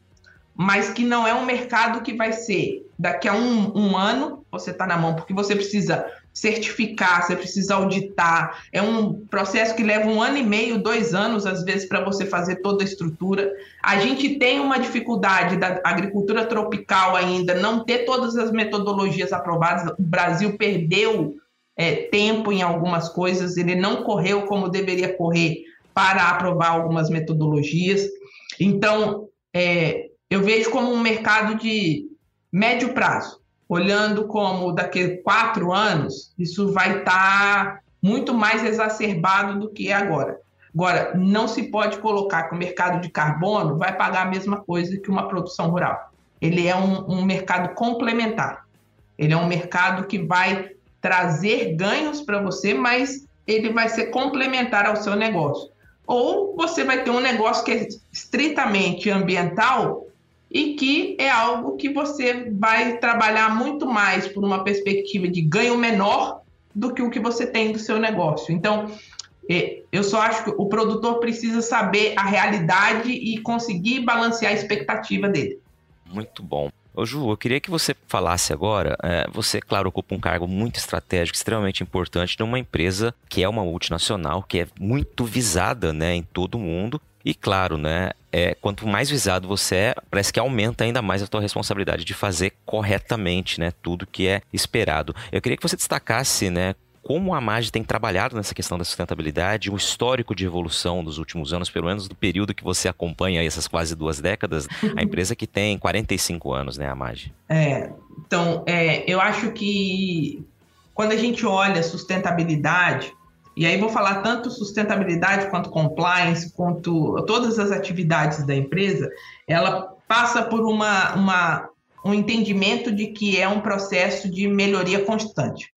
B: mas que não é um mercado que vai ser daqui a um, um ano você está na mão, porque você precisa certificar, você precisa auditar. É um processo que leva um ano e meio, dois anos, às vezes, para você fazer toda a estrutura. A gente tem uma dificuldade da agricultura tropical ainda, não ter todas as metodologias aprovadas. O Brasil perdeu é, tempo em algumas coisas, ele não correu como deveria correr para aprovar algumas metodologias. Então, é, eu vejo como um mercado de médio prazo. olhando como daqui a quatro anos, isso vai estar tá muito mais exacerbado do que é agora. Agora, não se pode colocar que o mercado de carbono vai pagar a mesma coisa que uma produção rural. Ele é um, um mercado complementar. Ele é um mercado que vai trazer ganhos para você, mas ele vai ser complementar ao seu negócio. Ou você vai ter um negócio que é estritamente ambiental e que é algo que você vai trabalhar muito mais por uma perspectiva de ganho menor do que o que você tem do seu negócio. Então, é, eu só acho que o produtor precisa saber a realidade e conseguir balancear a expectativa dele.
A: Muito bom. Ô Ju, eu queria que você falasse agora. É, você, claro, ocupa um cargo muito estratégico, extremamente importante numa empresa que é uma multinacional, que é muito visada né, em todo o mundo. E claro, né, é, quanto mais visado você é, parece que aumenta ainda mais a tua responsabilidade de fazer corretamente né, tudo que é esperado. Eu queria que você destacasse né, como a MAGE tem trabalhado nessa questão da sustentabilidade, o histórico de evolução dos últimos anos, pelo menos do período que você acompanha essas quase duas décadas, a empresa que tem 45 anos, né, a MAGE?
B: É, então, é, eu acho que quando a gente olha sustentabilidade, e aí vou falar tanto sustentabilidade quanto compliance, quanto todas as atividades da empresa, ela passa por uma, uma um entendimento de que é um processo de melhoria constante.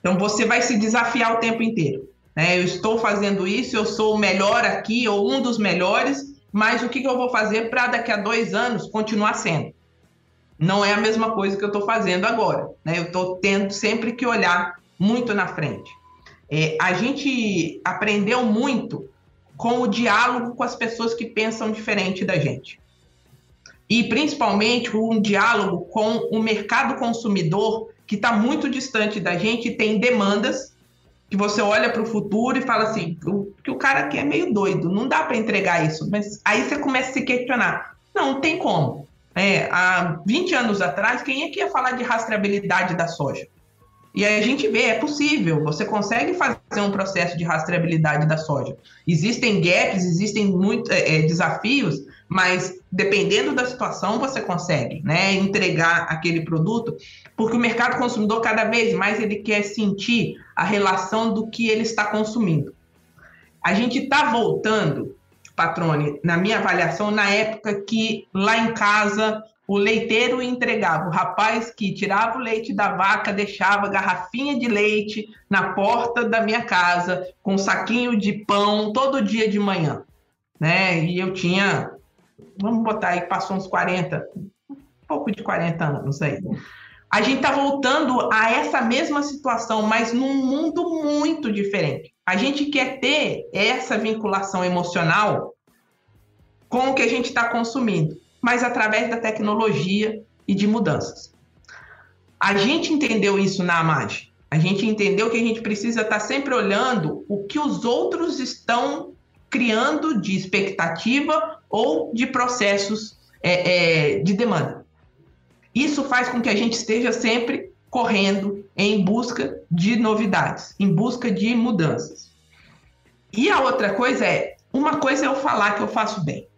B: Então você vai se desafiar o tempo inteiro. Né? Eu estou fazendo isso, eu sou o melhor aqui, ou um dos melhores, mas o que, que eu vou fazer para daqui a dois anos continuar sendo? Não é a mesma coisa que eu estou fazendo agora. Né? Eu estou tendo sempre que olhar muito na frente. É, a gente aprendeu muito com o diálogo com as pessoas que pensam diferente da gente. E principalmente um diálogo com o mercado consumidor que está muito distante da gente, tem demandas que você olha para o futuro e fala assim, o, que o cara aqui é meio doido, não dá para entregar isso. Mas aí você começa a se questionar. Não, tem como. É, há 20 anos atrás, quem é que ia falar de rastreabilidade da soja? E aí a gente vê, é possível, você consegue fazer um processo de rastreabilidade da soja. Existem gaps, existem muitos é, é, desafios, mas dependendo da situação, você consegue né, entregar aquele produto, porque o mercado consumidor, cada vez mais, ele quer sentir a relação do que ele está consumindo. A gente está voltando, Patrone, na minha avaliação, na época que lá em casa o leiteiro entregava, o rapaz que tirava o leite da vaca, deixava garrafinha de leite na porta da minha casa, com um saquinho de pão todo dia de manhã. Né? E eu tinha, vamos botar aí, passou uns 40, um pouco de 40 anos aí. A gente está voltando a essa mesma situação, mas num mundo muito diferente. A gente quer ter essa vinculação emocional com o que a gente está consumindo mas através da tecnologia e de mudanças. A gente entendeu isso na AMAG. A gente entendeu que a gente precisa estar sempre olhando o que os outros estão criando de expectativa ou de processos é, é, de demanda. Isso faz com que a gente esteja sempre correndo em busca de novidades, em busca de mudanças. E a outra coisa é, uma coisa é eu falar que eu faço bem.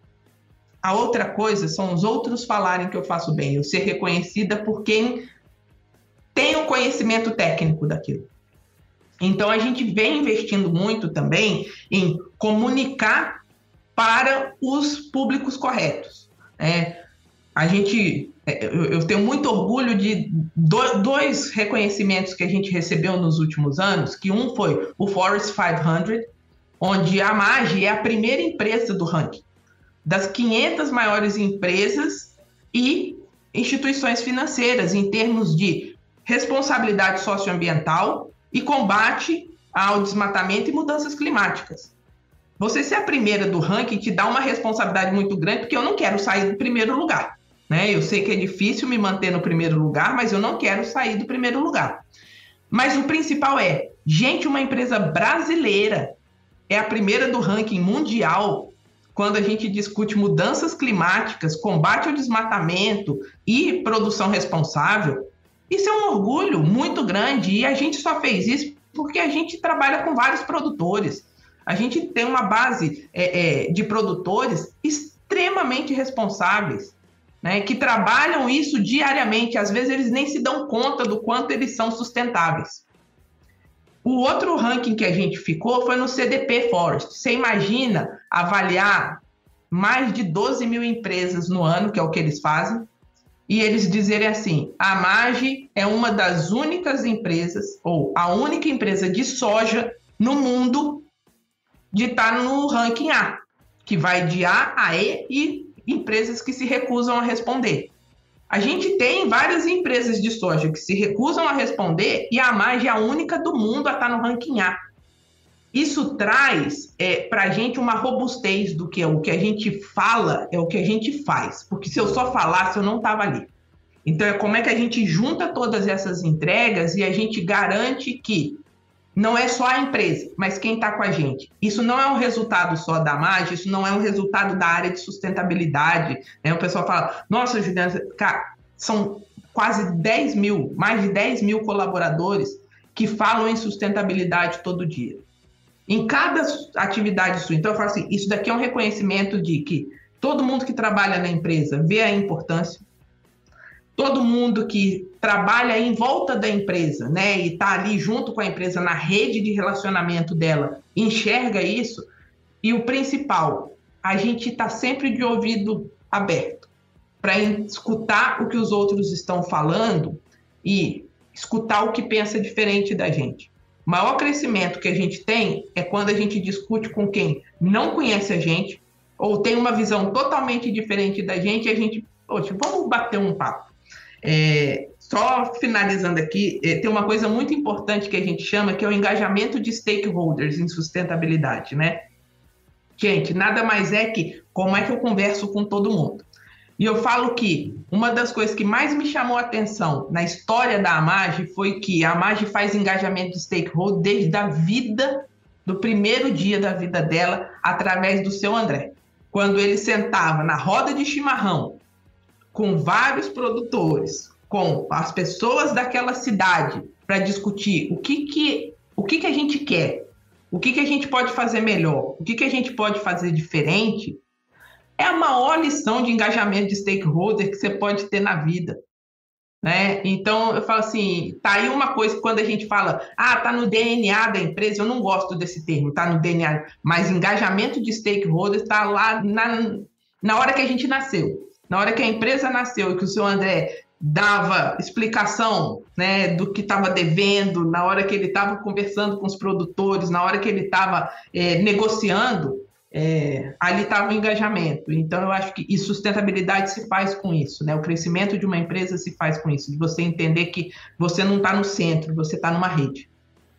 B: A outra coisa são os outros falarem que eu faço bem, eu ser reconhecida por quem tem o conhecimento técnico daquilo. Então a gente vem investindo muito também em comunicar para os públicos corretos. É, a gente, é, eu tenho muito orgulho de dois reconhecimentos que a gente recebeu nos últimos anos, que um foi o Forest 500, onde a MAGE é a primeira empresa do ranking das 500 maiores empresas e instituições financeiras em termos de responsabilidade socioambiental e combate ao desmatamento e mudanças climáticas. Você ser a primeira do ranking te dá uma responsabilidade muito grande, porque eu não quero sair do primeiro lugar. Né? Eu sei que é difícil me manter no primeiro lugar, mas eu não quero sair do primeiro lugar. Mas o principal é, gente, uma empresa brasileira é a primeira do ranking mundial quando a gente discute mudanças climáticas, combate ao desmatamento e produção responsável, isso é um orgulho muito grande e a gente só fez isso porque a gente trabalha com vários produtores. A gente tem uma base é, é, de produtores extremamente responsáveis. né, que trabalham isso diariamente. Às vezes eles nem se dão conta do quanto eles são sustentáveis. O outro ranking que a gente ficou foi no CDP Forest. Você imagina avaliar mais de 12 mil empresas no ano, que é o que eles fazem, e eles dizerem assim: a MAGE é uma das únicas empresas, ou a única empresa de soja no mundo de estar no ranking A, que vai de A a E e empresas que se recusam a responder. A gente tem várias empresas de soja que se recusam a responder e a MAGE é a única do mundo a estar no ranking A. Isso traz é, para a gente uma robustez do que é o que a gente fala é o que a gente faz. Porque se eu só falasse, eu não estava ali. Então, é como é que a gente junta todas essas entregas e a gente garante que não é só a empresa, mas quem está com a gente. Isso não é um resultado só da MAG, isso não é um resultado da área de sustentabilidade. Né? O pessoal fala, nossa, Juliana, cara, são quase 10 mil, mais de 10 mil colaboradores que falam em sustentabilidade todo dia. Em cada atividade sua. Então, eu falo assim: isso daqui é um reconhecimento de que todo mundo que trabalha na empresa vê a importância, todo mundo que trabalha em volta da empresa, né, e está ali junto com a empresa na rede de relacionamento dela, enxerga isso. E o principal, a gente está sempre de ouvido aberto para escutar o que os outros estão falando e escutar o que pensa diferente da gente. O maior crescimento que a gente tem é quando a gente discute com quem não conhece a gente ou tem uma visão totalmente diferente da gente e a gente, poxa, vamos bater um papo. É, só finalizando aqui, é, tem uma coisa muito importante que a gente chama que é o engajamento de stakeholders em sustentabilidade, né? Gente, nada mais é que como é que eu converso com todo mundo. E eu falo que uma das coisas que mais me chamou a atenção na história da Amage foi que a Amage faz engajamento de stakeholder desde a vida, do primeiro dia da vida dela, através do seu André. Quando ele sentava na roda de chimarrão com vários produtores, com as pessoas daquela cidade, para discutir o que, que, o que, que a gente quer, o que, que a gente pode fazer melhor, o que, que a gente pode fazer diferente, é a maior lição de engajamento de stakeholder que você pode ter na vida. Né? Então, eu falo assim, tá aí uma coisa que quando a gente fala, ah, tá no DNA da empresa, eu não gosto desse termo, tá no DNA, mas engajamento de stakeholders está lá na, na hora que a gente nasceu. Na hora que a empresa nasceu e que o seu André dava explicação né, do que estava devendo, na hora que ele estava conversando com os produtores, na hora que ele estava é, negociando, é, ali estava o engajamento. Então, eu acho que e sustentabilidade se faz com isso, né? O crescimento de uma empresa se faz com isso, de você entender que você não está no centro, você está numa rede.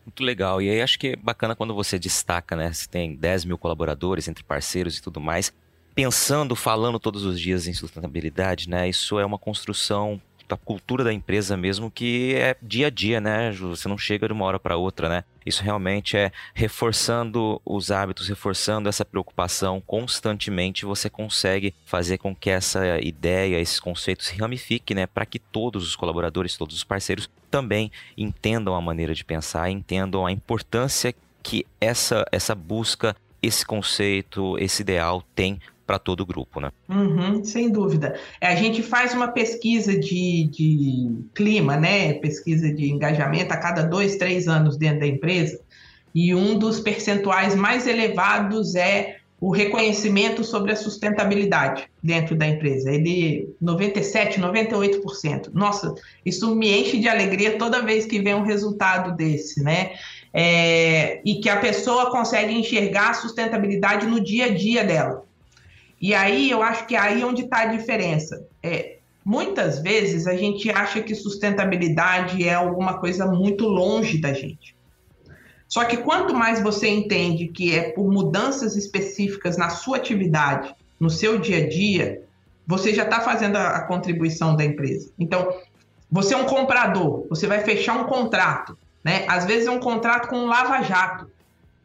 A: Muito legal. E aí acho que é bacana quando você destaca, né? Se tem 10 mil colaboradores entre parceiros e tudo mais pensando, falando todos os dias em sustentabilidade, né? Isso é uma construção da cultura da empresa mesmo que é dia a dia, né, Ju? Você não chega de uma hora para outra, né? Isso realmente é reforçando os hábitos, reforçando essa preocupação constantemente, você consegue fazer com que essa ideia, esses conceitos se ramifiquem, né, para que todos os colaboradores, todos os parceiros também entendam a maneira de pensar, entendam a importância que essa essa busca esse conceito, esse ideal tem para todo o grupo, né?
B: Uhum, sem dúvida. É, a gente faz uma pesquisa de, de clima, né? Pesquisa de engajamento a cada dois, três anos dentro da empresa. E um dos percentuais mais elevados é o reconhecimento sobre a sustentabilidade dentro da empresa. Ele 97, 98%. Nossa, isso me enche de alegria toda vez que vem um resultado desse, né? É, e que a pessoa consegue enxergar a sustentabilidade no dia a dia dela. E aí eu acho que é aí onde está a diferença. É, muitas vezes a gente acha que sustentabilidade é alguma coisa muito longe da gente. Só que quanto mais você entende que é por mudanças específicas na sua atividade, no seu dia a dia, você já está fazendo a, a contribuição da empresa. Então, você é um comprador, você vai fechar um contrato, né? Às vezes é um contrato com um lava-jato.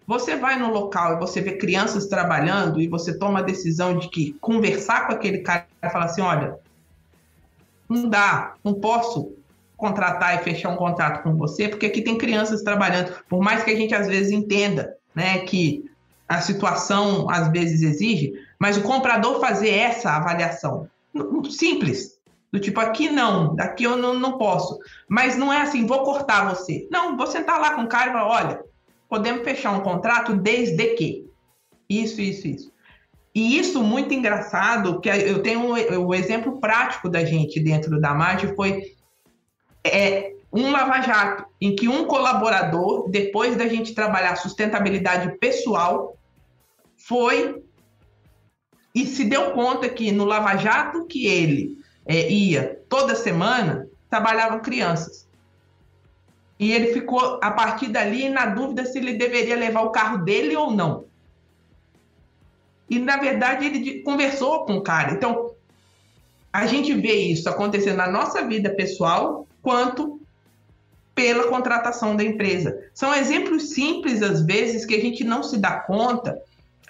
B: Você vai no local e você vê crianças trabalhando e você toma a decisão de que conversar com aquele cara e falar assim, olha, não dá, não posso contratar e fechar um contrato com você, porque aqui tem crianças trabalhando, por mais que a gente às vezes entenda, né, que a situação às vezes exige, mas o comprador fazer essa avaliação, simples. Do tipo, aqui não, daqui eu não, não posso. Mas não é assim, vou cortar você. Não, vou sentar lá com o cara e falar, olha, podemos fechar um contrato desde que. Isso, isso, isso. E isso muito engraçado, que eu tenho o um, um exemplo prático da gente dentro da MAG foi é, um lava-jato, em que um colaborador, depois da gente trabalhar sustentabilidade pessoal, foi e se deu conta que no lava-jato que ele é, ia toda semana, trabalhavam crianças. E ele ficou, a partir dali, na dúvida se ele deveria levar o carro dele ou não. E, na verdade, ele conversou com o cara. Então, a gente vê isso acontecendo na nossa vida pessoal, quanto pela contratação da empresa. São exemplos simples, às vezes, que a gente não se dá conta,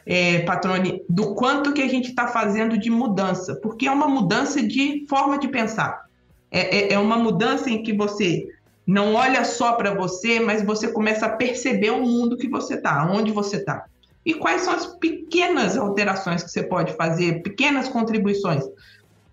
B: é, Patrone, do quanto que a gente está fazendo de mudança, porque é uma mudança de forma de pensar. É, é, é uma mudança em que você não olha só para você, mas você começa a perceber o mundo que você está, onde você está. E quais são as pequenas alterações que você pode fazer, pequenas contribuições.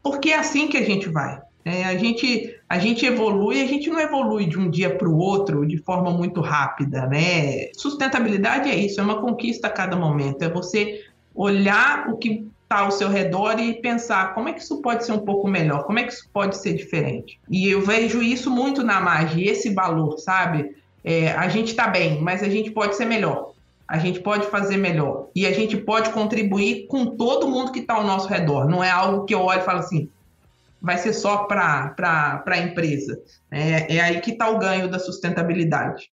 B: Porque é assim que a gente vai. É, a, gente, a gente evolui, a gente não evolui de um dia para o outro de forma muito rápida, né? Sustentabilidade é isso, é uma conquista a cada momento, é você olhar o que está ao seu redor e pensar como é que isso pode ser um pouco melhor, como é que isso pode ser diferente. E eu vejo isso muito na magia, esse valor, sabe? É, a gente está bem, mas a gente pode ser melhor. A gente pode fazer melhor. E a gente pode contribuir com todo mundo que está ao nosso redor. Não é algo que eu olho e falo assim, vai ser só para a empresa. É, é aí que está o ganho da sustentabilidade.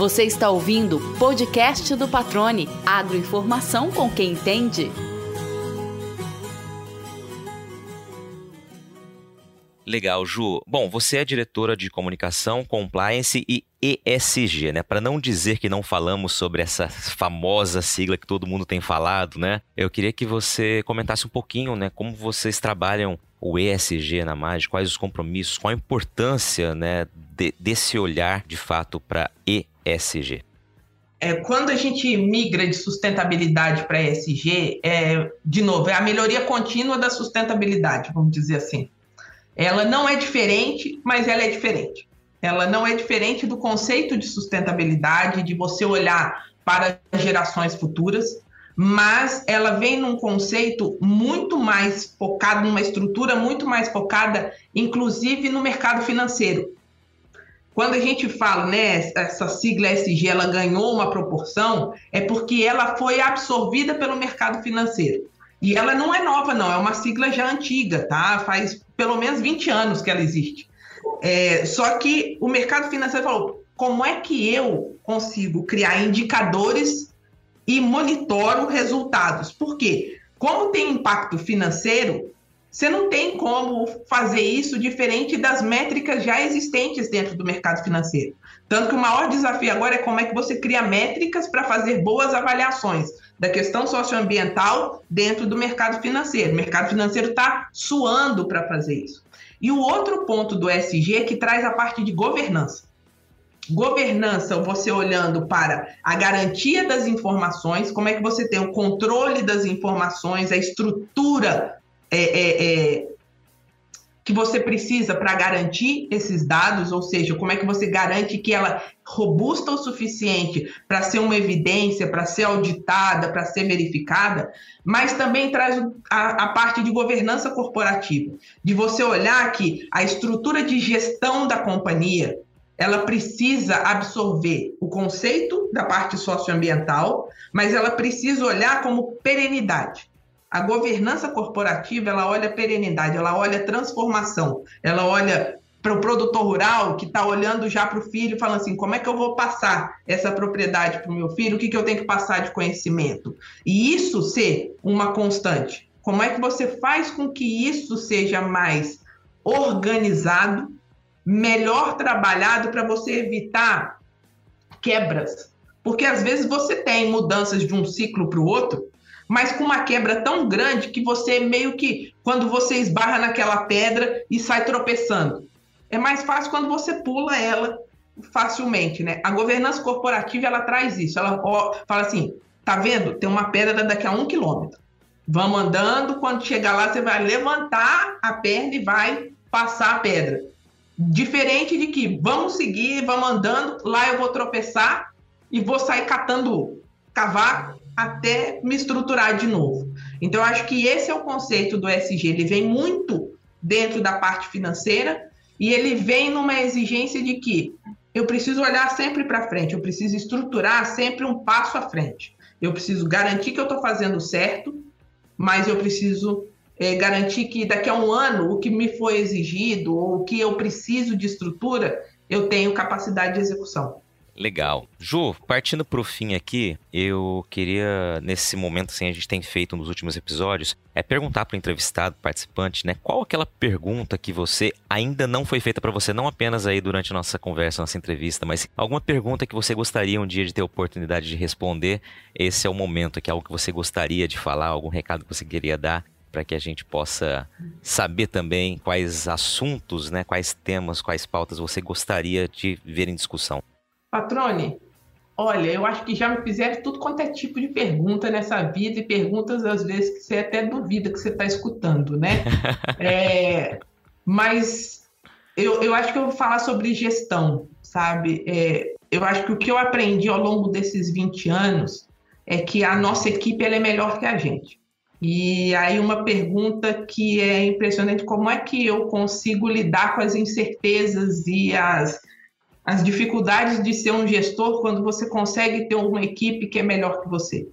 C: Você está ouvindo o podcast do Patrone, agroinformação com quem entende.
A: Legal, Ju. Bom, você é diretora de comunicação, compliance e ESG, né? Para não dizer que não falamos sobre essa famosa sigla que todo mundo tem falado, né? Eu queria que você comentasse um pouquinho, né, como vocês trabalham o ESG na MAG, quais os compromissos, qual a importância, né, de, desse olhar de fato para ESG.
B: É, quando a gente migra de sustentabilidade para ESG, é, de novo, é a melhoria contínua da sustentabilidade, vamos dizer assim. Ela não é diferente, mas ela é diferente. Ela não é diferente do conceito de sustentabilidade, de você olhar para gerações futuras, mas ela vem num conceito muito mais focado, numa estrutura muito mais focada, inclusive no mercado financeiro. Quando a gente fala, né, essa sigla SG, ela ganhou uma proporção, é porque ela foi absorvida pelo mercado financeiro. E ela não é nova, não, é uma sigla já antiga, tá? Faz pelo menos 20 anos que ela existe. É, só que o mercado financeiro falou: como é que eu consigo criar indicadores e monitoro resultados? Por quê? Como tem impacto financeiro, você não tem como fazer isso diferente das métricas já existentes dentro do mercado financeiro. Tanto que o maior desafio agora é como é que você cria métricas para fazer boas avaliações da questão socioambiental dentro do mercado financeiro. O mercado financeiro está suando para fazer isso. E o outro ponto do SG é que traz a parte de governança. Governança, você olhando para a garantia das informações, como é que você tem o controle das informações, a estrutura é, é, é, que você precisa para garantir esses dados, ou seja, como é que você garante que ela é robusta o suficiente para ser uma evidência, para ser auditada, para ser verificada, mas também traz a, a, parte de governança corporativa, de você olhar que a estrutura de gestão da companhia ela precisa absorver o conceito da parte socioambiental, mas ela precisa olhar como perenidade. A governança corporativa, ela olha perenidade, ela olha transformação, ela olha para o produtor rural que está olhando já para o filho, falando assim: como é que eu vou passar essa propriedade para o meu filho? O que, que eu tenho que passar de conhecimento? E isso ser uma constante. Como é que você faz com que isso seja mais organizado, melhor trabalhado para você evitar quebras? Porque às vezes você tem mudanças de um ciclo para o outro mas com uma quebra tão grande que você meio que, quando você esbarra naquela pedra e sai tropeçando. É mais fácil quando você pula ela facilmente, né? A governança corporativa, ela traz isso. Ela fala assim, tá vendo? Tem uma pedra daqui a um quilômetro. Vamos andando, quando chegar lá, você vai levantar a perna e vai passar a pedra. Diferente de que vamos seguir, vamos andando, lá eu vou tropeçar e vou sair catando cavaco até me estruturar de novo. Então, acho que esse é o conceito do SG. Ele vem muito dentro da parte financeira e ele vem numa exigência de que eu preciso olhar sempre para frente, eu preciso estruturar sempre um passo à frente. Eu preciso garantir que eu estou fazendo certo, mas eu preciso é, garantir que daqui a um ano o que me foi exigido ou o que eu preciso de estrutura, eu tenho capacidade de execução.
A: Legal. Ju, partindo para o fim aqui, eu queria, nesse momento, assim, a gente tem feito nos últimos episódios, é perguntar para o entrevistado, participante, né, qual aquela pergunta que você ainda não foi feita para você, não apenas aí durante a nossa conversa, nossa entrevista, mas alguma pergunta que você gostaria um dia de ter oportunidade de responder. Esse é o momento, é algo que você gostaria de falar, algum recado que você queria dar para que a gente possa saber também quais assuntos, né, quais temas, quais pautas você gostaria de ver em discussão.
B: Patrone, olha, eu acho que já me fizeram tudo quanto é tipo de pergunta nessa vida e perguntas às vezes que você até duvida que você está escutando, né? é, mas eu, eu acho que eu vou falar sobre gestão, sabe? É, eu acho que o que eu aprendi ao longo desses 20 anos é que a nossa equipe ela é melhor que a gente. E aí uma pergunta que é impressionante, como é que eu consigo lidar com as incertezas e as as dificuldades de ser um gestor quando você consegue ter uma equipe que é melhor que você.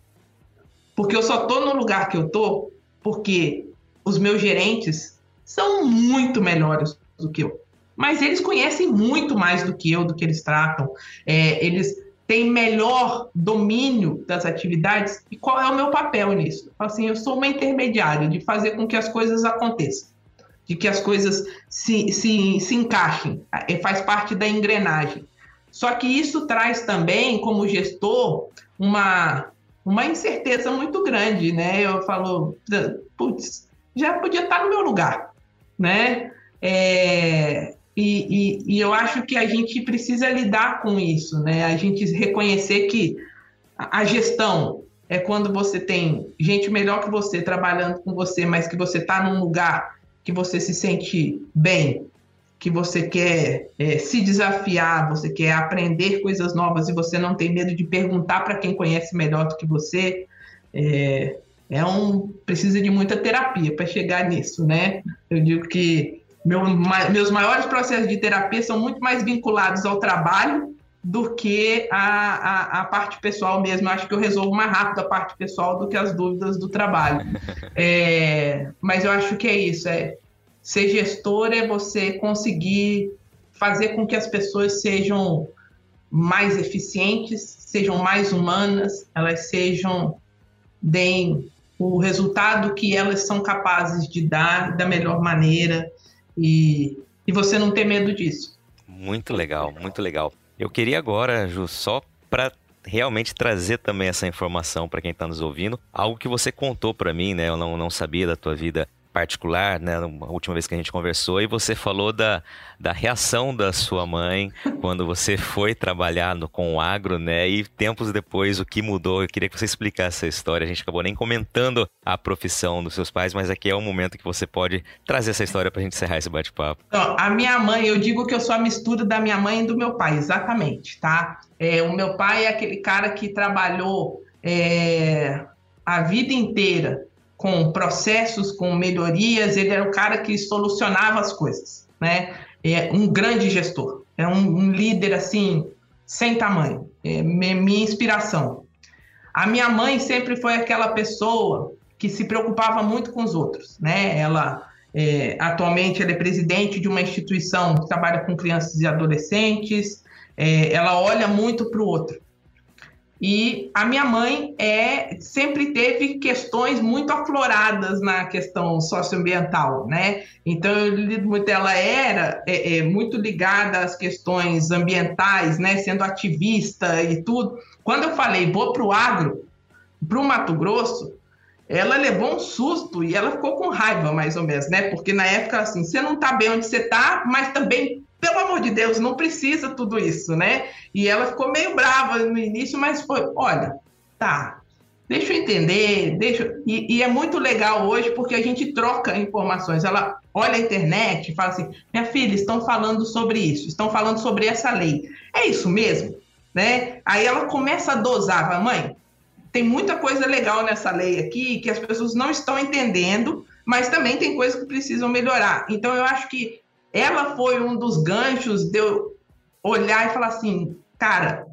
B: Porque eu só estou no lugar que eu estou porque os meus gerentes são muito melhores do que eu. Mas eles conhecem muito mais do que eu, do que eles tratam. É, eles têm melhor domínio das atividades. E qual é o meu papel nisso? Assim, eu sou uma intermediária de fazer com que as coisas aconteçam de que as coisas se, se, se encaixem, é, faz parte da engrenagem. Só que isso traz também, como gestor, uma, uma incerteza muito grande, né? Eu falo, putz, já podia estar no meu lugar, né? É, e, e, e, eu acho que a gente precisa lidar com isso, né? A gente reconhecer que a gestão é quando você tem gente melhor que você trabalhando com você, mas que você está num lugar que você se sente bem, que você quer é, se desafiar, você quer aprender coisas novas e você não tem medo de perguntar para quem conhece melhor do que você, é, é um precisa de muita terapia para chegar nisso, né? Eu digo que meu, meus maiores processos de terapia são muito mais vinculados ao trabalho do que a, a, a, parte pessoal mesmo. Eu acho que eu resolvo mais rápido a parte pessoal do que as dúvidas do trabalho. É, mas eu acho que é isso. É, ser gestor é você conseguir fazer com que as pessoas sejam mais eficientes, sejam mais humanas, elas sejam deem o resultado que elas são capazes de dar da melhor maneira e, e você não ter medo disso.
A: Muito legal, muito legal. Eu queria agora, Ju, só para realmente trazer também essa informação para quem está nos ouvindo, algo que você contou para mim, né? Eu não, não sabia da tua vida particular, né, a última vez que a gente conversou, e você falou da, da reação da sua mãe quando você foi trabalhar no, com o agro, né, e tempos depois o que mudou. Eu queria que você explicasse essa história. A gente acabou nem comentando a profissão dos seus pais, mas aqui é o momento que você pode trazer essa história para a gente encerrar esse bate-papo.
B: Então, a minha mãe, eu digo que eu sou a mistura da minha mãe e do meu pai, exatamente, tá? É, o meu pai é aquele cara que trabalhou é, a vida inteira com processos, com melhorias, ele era o cara que solucionava as coisas, né? É um grande gestor, é um, um líder assim sem tamanho, é minha inspiração. A minha mãe sempre foi aquela pessoa que se preocupava muito com os outros, né? Ela é, atualmente ela é presidente de uma instituição que trabalha com crianças e adolescentes. É, ela olha muito para o outro. E a minha mãe é sempre teve questões muito afloradas na questão socioambiental, né? Então eu lido muito, ela era é, é, muito ligada às questões ambientais, né? Sendo ativista e tudo. Quando eu falei vou para o agro, para o Mato Grosso, ela levou um susto e ela ficou com raiva, mais ou menos, né? Porque na época, assim, você não está bem onde você está, mas também pelo amor de Deus, não precisa tudo isso, né? E ela ficou meio brava no início, mas foi, olha, tá, deixa eu entender, deixa. E, e, é muito legal hoje porque a gente troca informações. Ela olha a internet e fala assim: minha filha, estão falando sobre isso, estão falando sobre essa lei. É isso mesmo? Né? Aí ela começa a dosar, fala, mãe, tem muita coisa legal nessa lei aqui que as pessoas não estão entendendo, mas também tem coisas que precisam melhorar. Então eu acho que ela foi um dos ganchos de eu olhar e falar assim, cara,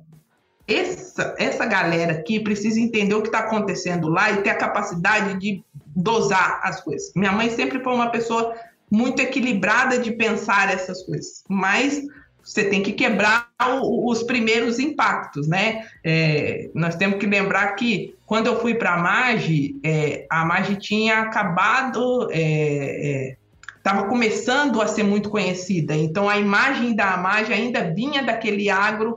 B: essa, essa galera aqui precisa entender o que está acontecendo lá e ter a capacidade de dosar as coisas. Minha mãe sempre foi uma pessoa muito equilibrada de pensar essas coisas, mas você tem que quebrar o, os primeiros impactos, né? É, nós temos que lembrar que quando eu fui para a MAGE, é, a MAGE tinha acabado, estava é, é começando a ser muito conhecida, então a imagem da MAGE ainda vinha daquele agro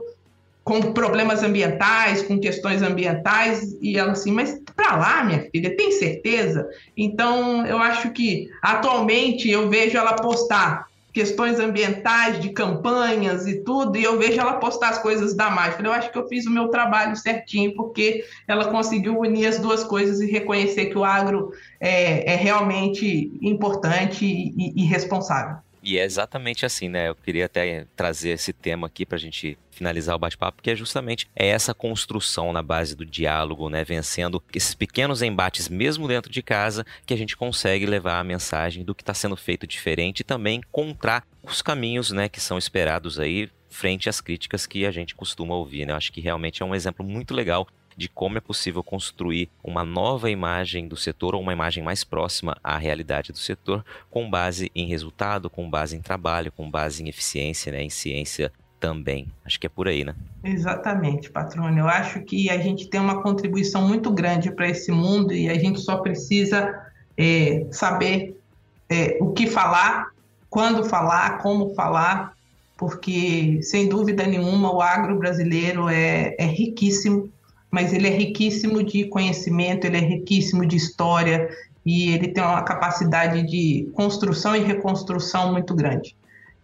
B: com problemas ambientais, com questões ambientais, e ela assim, mas para lá, minha filha, tem certeza? Então, eu acho que atualmente eu vejo ela postar questões ambientais, de campanhas e tudo, e eu vejo ela postar as coisas da mágica. Eu acho que eu fiz o meu trabalho certinho, porque ela conseguiu unir as duas coisas e reconhecer que o agro é, é realmente importante e, e responsável.
A: E é exatamente assim, né? Eu queria até trazer esse tema aqui para a gente finalizar o bate-papo, porque é justamente é essa construção na base do diálogo, né? Vencendo esses pequenos embates, mesmo dentro de casa, que a gente consegue levar a mensagem do que está sendo feito diferente e também encontrar os caminhos, né, que são esperados aí frente às críticas que a gente costuma ouvir, né? Eu acho que realmente é um exemplo muito legal de como é possível construir uma nova imagem do setor ou uma imagem mais próxima à realidade do setor com base em resultado, com base em trabalho, com base em eficiência, né, em ciência também. Acho que é por aí, né?
B: Exatamente, patrônio. Eu acho que a gente tem uma contribuição muito grande para esse mundo e a gente só precisa é, saber é, o que falar, quando falar, como falar, porque, sem dúvida nenhuma, o agro brasileiro é, é riquíssimo mas ele é riquíssimo de conhecimento, ele é riquíssimo de história e ele tem uma capacidade de construção e reconstrução muito grande.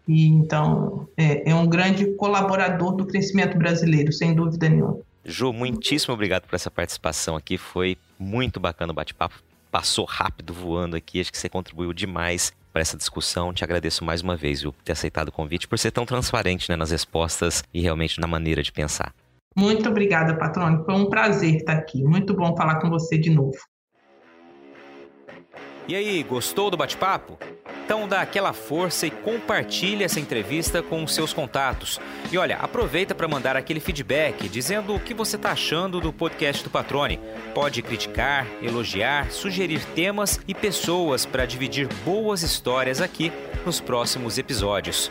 B: E então é, é um grande colaborador do crescimento brasileiro, sem dúvida nenhuma.
A: Ju, muitíssimo obrigado por essa participação aqui. Foi muito bacana o bate-papo. Passou rápido voando aqui. Acho que você contribuiu demais para essa discussão. Te agradeço mais uma vez, viu, por ter aceitado o convite, por ser tão transparente né, nas respostas e realmente na maneira de pensar.
B: Muito obrigada, patrônio. Foi um prazer estar aqui. Muito bom falar com você de novo.
A: E aí, gostou do bate-papo? Então dá aquela força e compartilhe essa entrevista com os seus contatos. E olha, aproveita para mandar aquele feedback dizendo o que você está achando do podcast do Patrone. Pode criticar, elogiar, sugerir temas e pessoas para dividir boas histórias aqui nos próximos episódios.